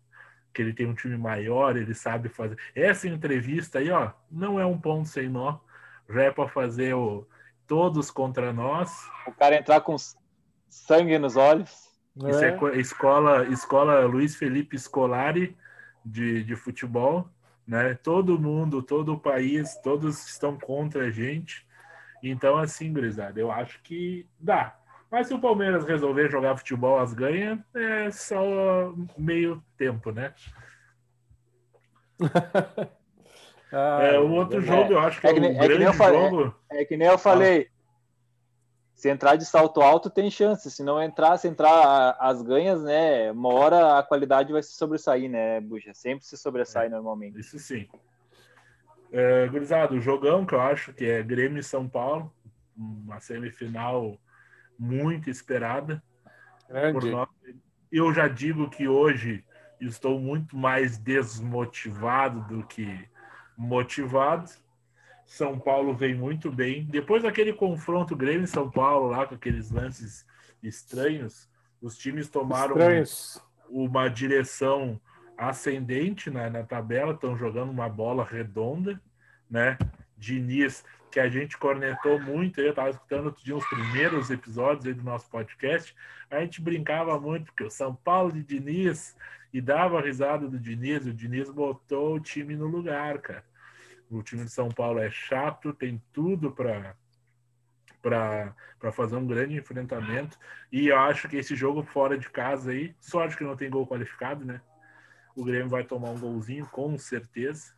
que ele tem um time maior, ele sabe fazer. Essa entrevista aí, ó, não é um ponto sem nó, já é para fazer o todos contra nós. O cara entrar com sangue nos olhos. Isso é, é escola, escola Luiz Felipe Scolari de, de futebol, né? Todo mundo, todo o país, todos estão contra a gente. Então, assim, gurizada, eu acho que dá. Mas se o Palmeiras resolver jogar futebol, as ganha, é só meio tempo, né? ah, é, o outro é, jogo, eu acho que é, é um é grande jogo. É, é, que nem eu falei. Se entrar de salto alto, tem chance. Se não entrar, se entrar as ganhas, né? Uma hora a qualidade vai se sobressair, né, Buja? Sempre se sobressai é, normalmente. Isso sim. É, gurizada, o jogão que eu acho que é Grêmio e São Paulo, uma semifinal muito esperada. Eu já digo que hoje estou muito mais desmotivado do que motivado. São Paulo vem muito bem. Depois daquele confronto Grêmio e São Paulo lá com aqueles lances estranhos, os times tomaram Estranhos. uma direção ascendente na, na tabela, estão jogando uma bola redonda, né? Diniz, que a gente cornetou muito, eu estava escutando outro dia os primeiros episódios do nosso podcast, a gente brincava muito, porque o São Paulo de Diniz, e dava risada do Diniz, o Diniz botou o time no lugar, cara. O time de São Paulo é chato, tem tudo para para fazer um grande enfrentamento. E eu acho que esse jogo fora de casa aí, sorte que não tem gol qualificado, né? O Grêmio vai tomar um golzinho, com certeza.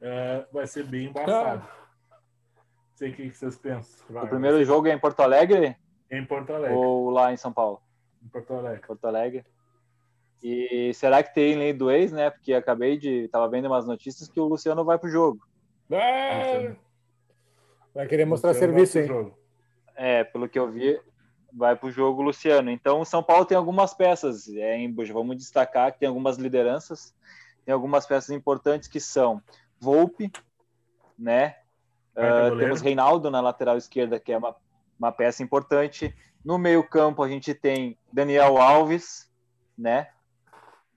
Uh, vai ser bem embaçado. Não sei o que vocês pensam. Vai, o primeiro jogo é em Porto Alegre? Em Porto Alegre. Ou lá em São Paulo? Em Porto Alegre. Porto Alegre. E será que tem lei do ex, né? Porque acabei de. Tava vendo umas notícias que o Luciano vai pro jogo. É... Vai querer mostrar serviço, hein? Jogo. É, pelo que eu vi, vai para o jogo Luciano. Então, o São Paulo tem algumas peças, é, em, vamos destacar que tem algumas lideranças, tem algumas peças importantes que são Volpe, né? Uh, temos Reinaldo na lateral esquerda, que é uma, uma peça importante. No meio-campo, a gente tem Daniel Alves, né?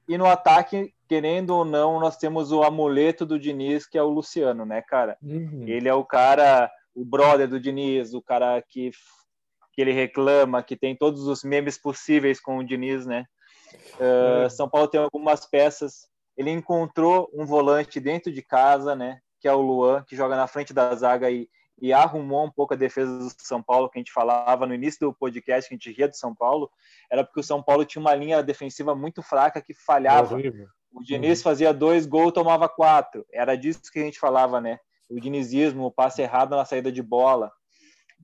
E no ataque, querendo ou não, nós temos o amuleto do Diniz, que é o Luciano, né, cara? Uhum. Ele é o cara, o brother do Diniz, o cara que que ele reclama, que tem todos os memes possíveis com o Diniz, né? Uh, São Paulo tem algumas peças. Ele encontrou um volante dentro de casa, né? Que é o Luan, que joga na frente da zaga e, e arrumou um pouco a defesa do São Paulo, que a gente falava no início do podcast, que a gente ria do São Paulo, era porque o São Paulo tinha uma linha defensiva muito fraca que falhava. o Diniz uhum. fazia dois gols, tomava quatro. Era disso que a gente falava, né? O dinizismo, o passe errado na saída de bola.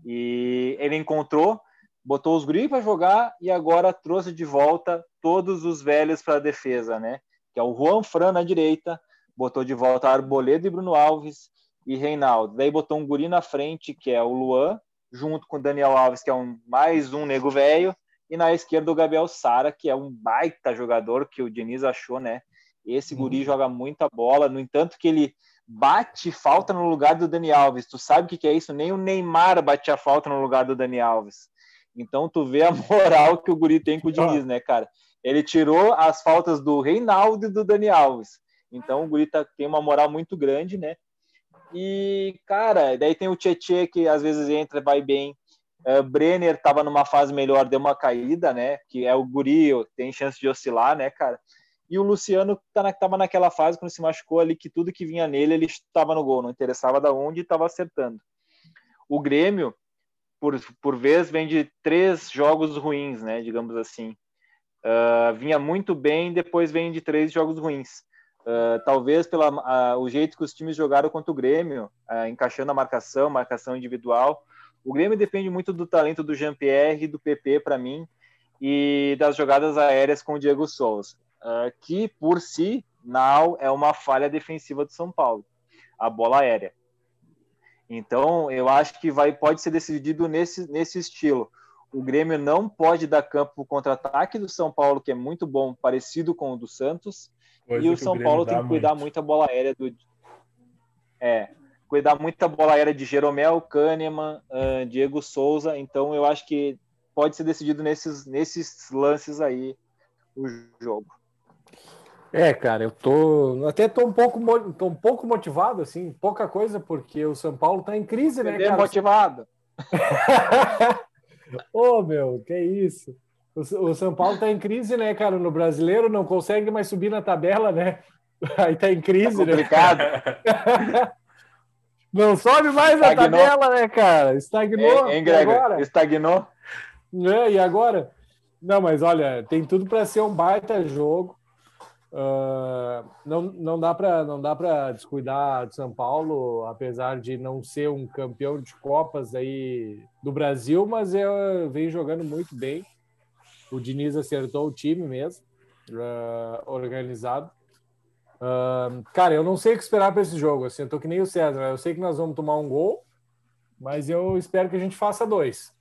E ele encontrou, botou os guris para jogar e agora trouxe de volta todos os velhos para a defesa, né? Que é o Juan Fran na direita, botou de volta Arboleda e Bruno Alves e Reinaldo. Daí botou um guri na frente, que é o Luan, junto com o Daniel Alves, que é um mais um nego velho, e na esquerda o Gabriel Sara, que é um baita jogador que o Diniz achou, né? Esse guri joga muita bola, no entanto que ele bate falta no lugar do Dani Alves. Tu sabe o que, é isso? Nem o Neymar batia falta no lugar do Dani Alves. Então tu vê a moral que o guri tem com o Diniz, né, cara? Ele tirou as faltas do Reinaldo e do Dani Alves. Então o guri tá, tem uma moral muito grande, né? E, cara, daí tem o Tietê que às vezes entra, vai bem. Uh, Brenner estava numa fase melhor, deu uma caída, né? Que é o guri, tem chance de oscilar, né, cara? E o Luciano tá na, tava naquela fase quando se machucou ali que tudo que vinha nele ele estava no gol, não interessava da onde estava acertando. O Grêmio, por, por vez, vem de três jogos ruins, né? Digamos assim. Uh, vinha muito bem, depois vem de três jogos ruins. Uh, talvez pelo uh, jeito que os times jogaram contra o Grêmio, encaixando a marcação, marcação individual. O Grêmio depende muito do talento do Jean-Pierre e do PP, para mim, e das jogadas aéreas com o Diego Souza, que por si, não é uma falha defensiva do São Paulo, a bola aérea. Então, eu acho que vai, pode ser decidido nesse, nesse estilo. O Grêmio não pode dar campo para o contra-ataque do São Paulo, que é muito bom, parecido com o do Santos. Coisa e o São o Paulo tem que cuidar muito. muito a bola aérea do. É, cuidar muito a bola aérea de Jeromel, Kahneman, uh, Diego Souza. Então, eu acho que pode ser decidido nesses, nesses lances aí o jogo. É, cara, eu tô até tô um pouco tô um pouco motivado assim, pouca coisa porque o São Paulo tá em crise, né, cara? motivado. Ô, oh, meu, que isso? O, São Paulo tá em crise, né, cara? No brasileiro não consegue mais subir na tabela, né? Aí tá em crise, tá complicado. né? não sobe mais Estagnou. a tabela, né, cara? Estagnou. Hein, Gregor? Agora? Estagnou. É, e agora? Não, mas olha, tem tudo para ser um baita jogo. Uh, não, não dá para não dá para descuidar de São Paulo, apesar de não ser um campeão de copas aí do Brasil, mas eu vem jogando muito bem. O Diniz acertou o time mesmo, uh, organizado. Uh, cara, eu não sei o que esperar para esse jogo. Assim, eu tô que nem o César. Eu sei que nós vamos tomar um gol, mas eu espero que a gente faça dois.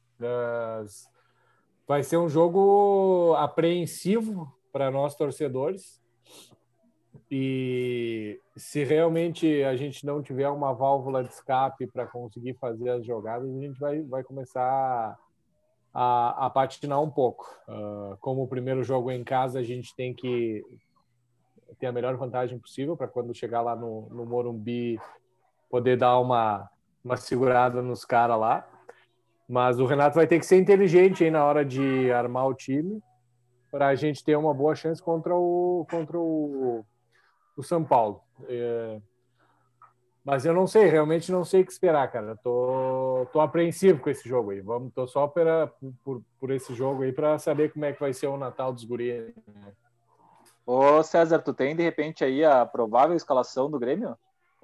vai ser um jogo apreensivo para nós torcedores e se realmente a gente não tiver uma válvula de escape para conseguir fazer as jogadas, a gente vai, vai começar a, a patinar um pouco. Uh, como o primeiro jogo em casa, a gente tem que ter a melhor vantagem possível para quando chegar lá no, no Morumbi poder dar uma, uma segurada nos caras lá. Mas o Renato vai ter que ser inteligente aí na hora de armar o time para a gente ter uma boa chance contra o, contra o o São Paulo. É... Mas eu não sei, realmente não sei o que esperar, cara. Tô, tô apreensivo com esse jogo aí. Vamos, tô só pela, por, por esse jogo aí para saber como é que vai ser o Natal dos Guri. Ô César, tu tem de repente aí a provável escalação do Grêmio?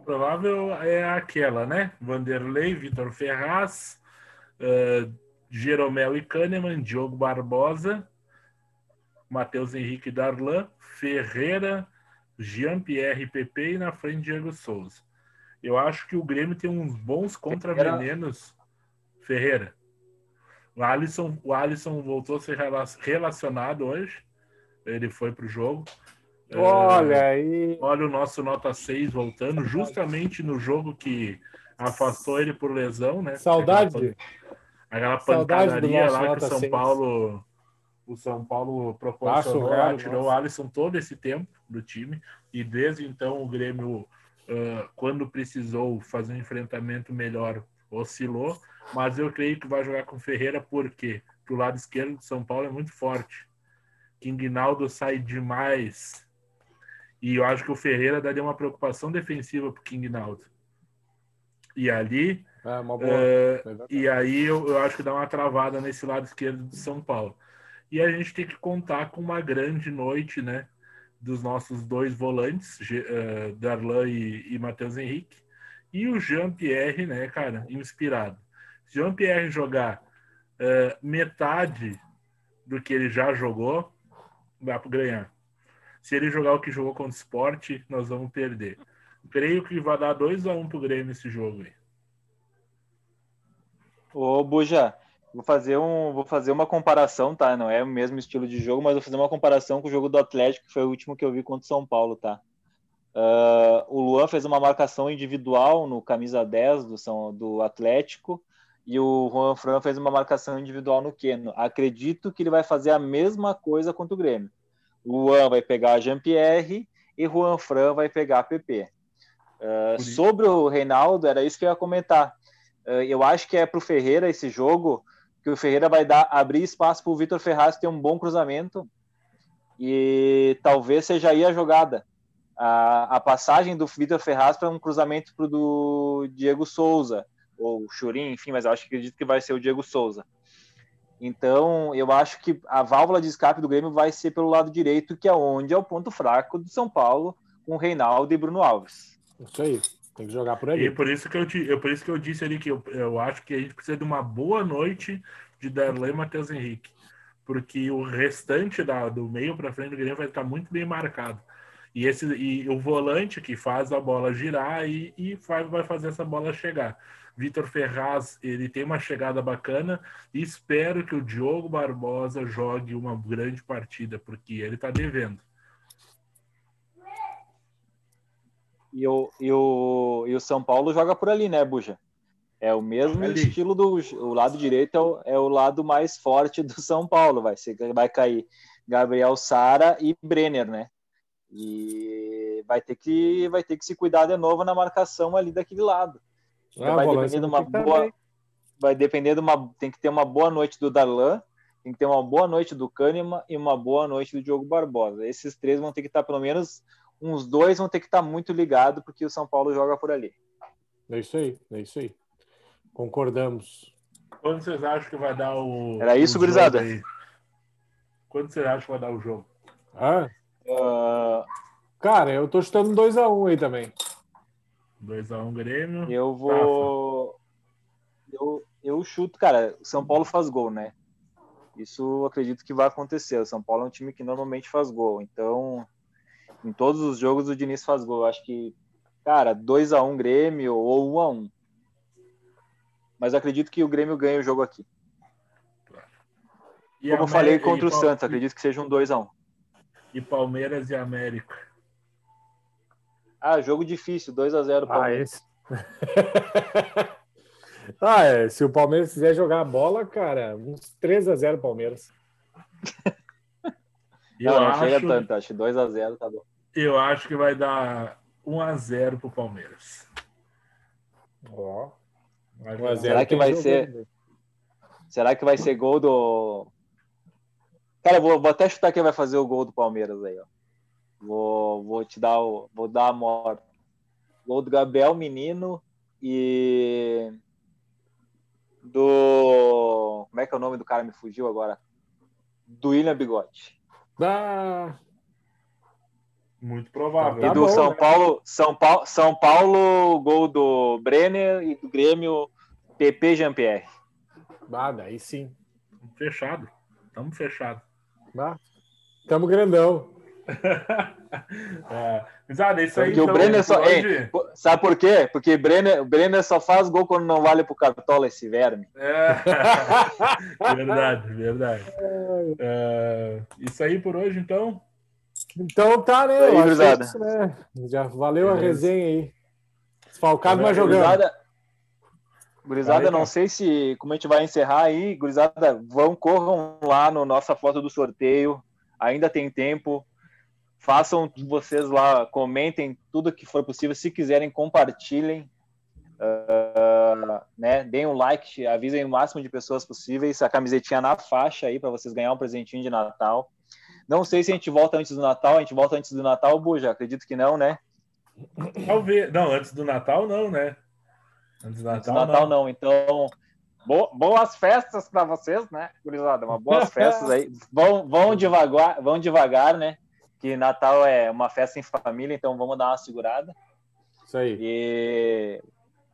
Provável é aquela, né? Vanderlei, Vitor Ferraz, uh, Jeromel e Kahneman, Diogo Barbosa, Matheus Henrique Darlan, Ferreira, Jean-Pierre Pepe e na frente Diego Souza. Eu acho que o Grêmio tem uns bons contravenenos. Ferreira. O Alisson, o Alisson voltou a ser relacionado hoje. Ele foi para o jogo. Olha é, aí. Olha o nosso nota 6 voltando, justamente no jogo que afastou ele por lesão, né? Saudade. Aquela, pancadaria lá que o São 6. Paulo o São Paulo proporcionou, Passo, tirou o Alisson todo esse tempo do time e desde então o Grêmio, uh, quando precisou fazer um enfrentamento melhor, oscilou. Mas eu creio que vai jogar com Ferreira porque o lado esquerdo do São Paulo é muito forte. Quingnaldo sai demais. E eu acho que o Ferreira daria uma preocupação defensiva para o Quingnaldo. E ali. É, uh, e aí eu, eu acho que dá uma travada nesse lado esquerdo do São Paulo. E a gente tem que contar com uma grande noite, né? Dos nossos dois volantes, uh, Darlan e, e Matheus Henrique. E o Jean-Pierre, né, cara, inspirado. Se Jean-Pierre jogar uh, metade do que ele já jogou, dá para ganhar. Se ele jogar o que jogou contra o esporte, nós vamos perder. Creio que vai dar 2 a 1 um pro Grêmio esse jogo aí. Ô, Buja, Vou fazer, um, vou fazer uma comparação, tá? Não é o mesmo estilo de jogo, mas vou fazer uma comparação com o jogo do Atlético, que foi o último que eu vi contra o São Paulo, tá? Uh, o Luan fez uma marcação individual no camisa 10 do, São, do Atlético e o Juan Fran fez uma marcação individual no Keno. Acredito que ele vai fazer a mesma coisa contra o Grêmio. O Luan vai pegar a Jean-Pierre e Juan Fran vai pegar a PP. Uh, sobre o Reinaldo, era isso que eu ia comentar. Uh, eu acho que é para o Ferreira esse jogo que o Ferreira vai dar abrir espaço para o Vitor Ferraz ter um bom cruzamento e talvez seja aí a jogada. A, a passagem do Vitor Ferraz para um cruzamento para o do Diego Souza, ou Churin, enfim, mas eu acho que acredito que vai ser o Diego Souza. Então, eu acho que a válvula de escape do Grêmio vai ser pelo lado direito, que é onde é o ponto fraco do São Paulo, com Reinaldo e Bruno Alves. Isso aí. Tem que jogar por ali. E por isso que eu, te, eu, por isso que eu disse ali que eu, eu acho que a gente precisa de uma boa noite de Darley e Matheus Henrique. Porque o restante da, do meio para frente do Grêmio vai estar muito bem marcado. E, esse, e o volante que faz a bola girar e, e vai, vai fazer essa bola chegar. Vitor Ferraz, ele tem uma chegada bacana e espero que o Diogo Barbosa jogue uma grande partida, porque ele está devendo. E o, e, o, e o São Paulo joga por ali, né, Buja? É o mesmo ali. estilo do o lado direito é o, é o, lado mais forte do São Paulo. Vai, ser, vai cair Gabriel Sara e Brenner, né? E vai ter que vai ter que se cuidar de novo na marcação ali daquele lado. Ah, vai depender de uma boa vai depender de uma tem que ter uma boa noite do Darlan, tem que ter uma boa noite do Kahneman e uma boa noite do Diogo Barbosa. Esses três vão ter que estar pelo menos uns dois vão ter que estar muito ligados, porque o São Paulo joga por ali. É isso aí, é isso aí. Concordamos. Quando vocês acham que vai dar o. Era isso, gurizada? Quando vocês acham que vai dar o jogo? Ah? Uh... Cara, eu tô chutando 2x1 um aí também. 2x1 um, Grêmio. Eu vou. Eu, eu chuto, cara, São Paulo faz gol, né? Isso acredito que vai acontecer. O São Paulo é um time que normalmente faz gol. Então, em todos os jogos o Diniz faz gol. Eu acho que, cara, 2 a 1 Grêmio ou 1 a 1 Mas acredito que o Grêmio ganha o jogo aqui. E Como eu falei contra o Santos, acredito que seja um 2 a 1 E Palmeiras e América. Ah, jogo difícil, 2 a 0 Palmeiras. Ah, ah, é. Se o Palmeiras quiser jogar a bola, cara, uns 3 a 0 Palmeiras. Eu não, não acho... chega tanto, acho que 2 a 0 tá bom. Eu acho que vai dar 1 a 0 pro Palmeiras. Ó. Oh. Será que vai ser Será que vai ser gol do Cara, vou, vou até chutar quem vai fazer o gol do Palmeiras aí, ó. Vou, vou te dar o vou dar a morte. Gol do Gabriel Menino e do como é que é o nome do cara me fugiu agora? Do William Bigode. Ah, muito provável. E tá do bom, São né? Paulo, São Paulo, São Paulo, gol do Brenner e do Grêmio, PP Jean-Pierre. Ah, daí sim. Fechado. Estamos fechados. Tamo grandão. é. Exato, isso aí. Então, o Brenner só, hoje... sabe por quê? Porque Brenner, Brenner só faz gol quando não vale pro Cartola esse verme. É. verdade, verdade. É. isso aí por hoje, então. Então tá, né? Aí, isso, né? Já valeu Beleza. a resenha aí. Desfalcado, mas jogando. Gurizada, gurizada não sei se como a gente vai encerrar aí. Gurizada, vão, corram lá no nossa foto do sorteio. Ainda tem tempo. Façam vocês lá, comentem tudo que for possível. Se quiserem, compartilhem. Uh, né? Deem um like, avisem o máximo de pessoas possíveis. A camisetinha na faixa aí para vocês ganhar um presentinho de Natal. Não sei se a gente volta antes do Natal. A gente volta antes do Natal, Buja? Acredito que não, né? Talvez. Não, antes do Natal, não, né? Antes do Natal, antes do Natal não. não. Então, bo boas festas para vocês, né, gurizada? Uma boas festas aí. Vão, vão devagar, vão devagar, né? Que Natal é uma festa em família, então vamos dar uma segurada. Isso aí. E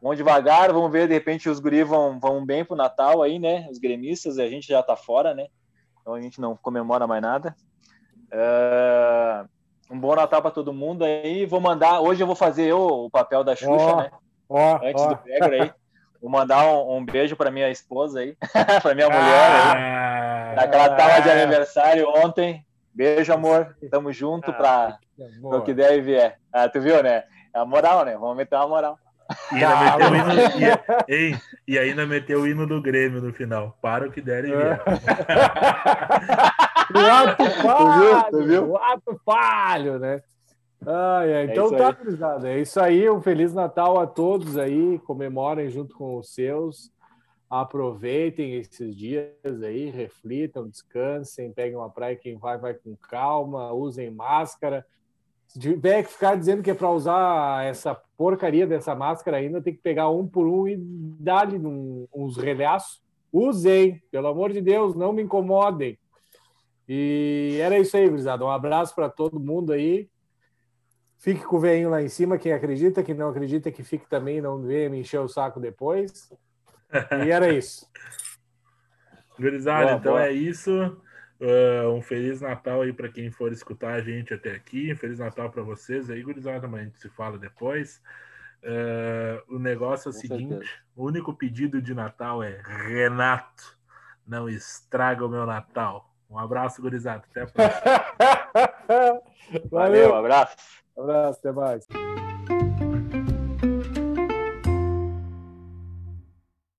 vão devagar, vamos ver, de repente os guris vão, vão bem pro Natal aí, né? Os gremistas, a gente já tá fora, né? Então a gente não comemora mais nada. Uh, um bom Natal para todo mundo aí. Vou mandar. Hoje eu vou fazer eu, o papel da Xuxa, oh, né? Oh, Antes oh. do Pegro aí. Vou mandar um, um beijo para minha esposa aí, para minha mulher aí. Ah, Naquela tava de aniversário ontem. Beijo, amor. Tamo junto para o que der e vier. Ah, tu viu, né? É a moral, né? Vamos meter uma moral. E ainda meteu o hino, e, hein? e ainda meteu o hino do Grêmio no final. Para o que der e vier. O ato falho, Tu viu? o ato falho, né? Ah, é. Então isso tá, gurizada. É isso aí. Um Feliz Natal a todos aí. Comemorem junto com os seus. Aproveitem esses dias aí, reflitam, descansem, peguem uma praia. Quem vai, vai com calma, usem máscara. Se tiver que ficar dizendo que é para usar essa porcaria dessa máscara ainda, tem que pegar um por um e dar-lhe uns relhaços. Usem, pelo amor de Deus, não me incomodem. E era isso aí, gurizada. Um abraço para todo mundo aí. Fique com o veinho lá em cima, quem acredita, quem não acredita, que fique também, não venha me encher o saco depois. E era isso. Gurizada, Boa, então boa. é isso. Ah, um Feliz Natal aí para quem for escutar a gente até aqui. Um Feliz Natal para vocês aí, gurizada, mas a gente se fala depois. Ah, o negócio é o Com seguinte: certeza. o único pedido de Natal é Renato, não estraga o meu Natal. Um abraço, gurizada. Até a próxima. Valeu, Valeu, abraço. abraço, até mais.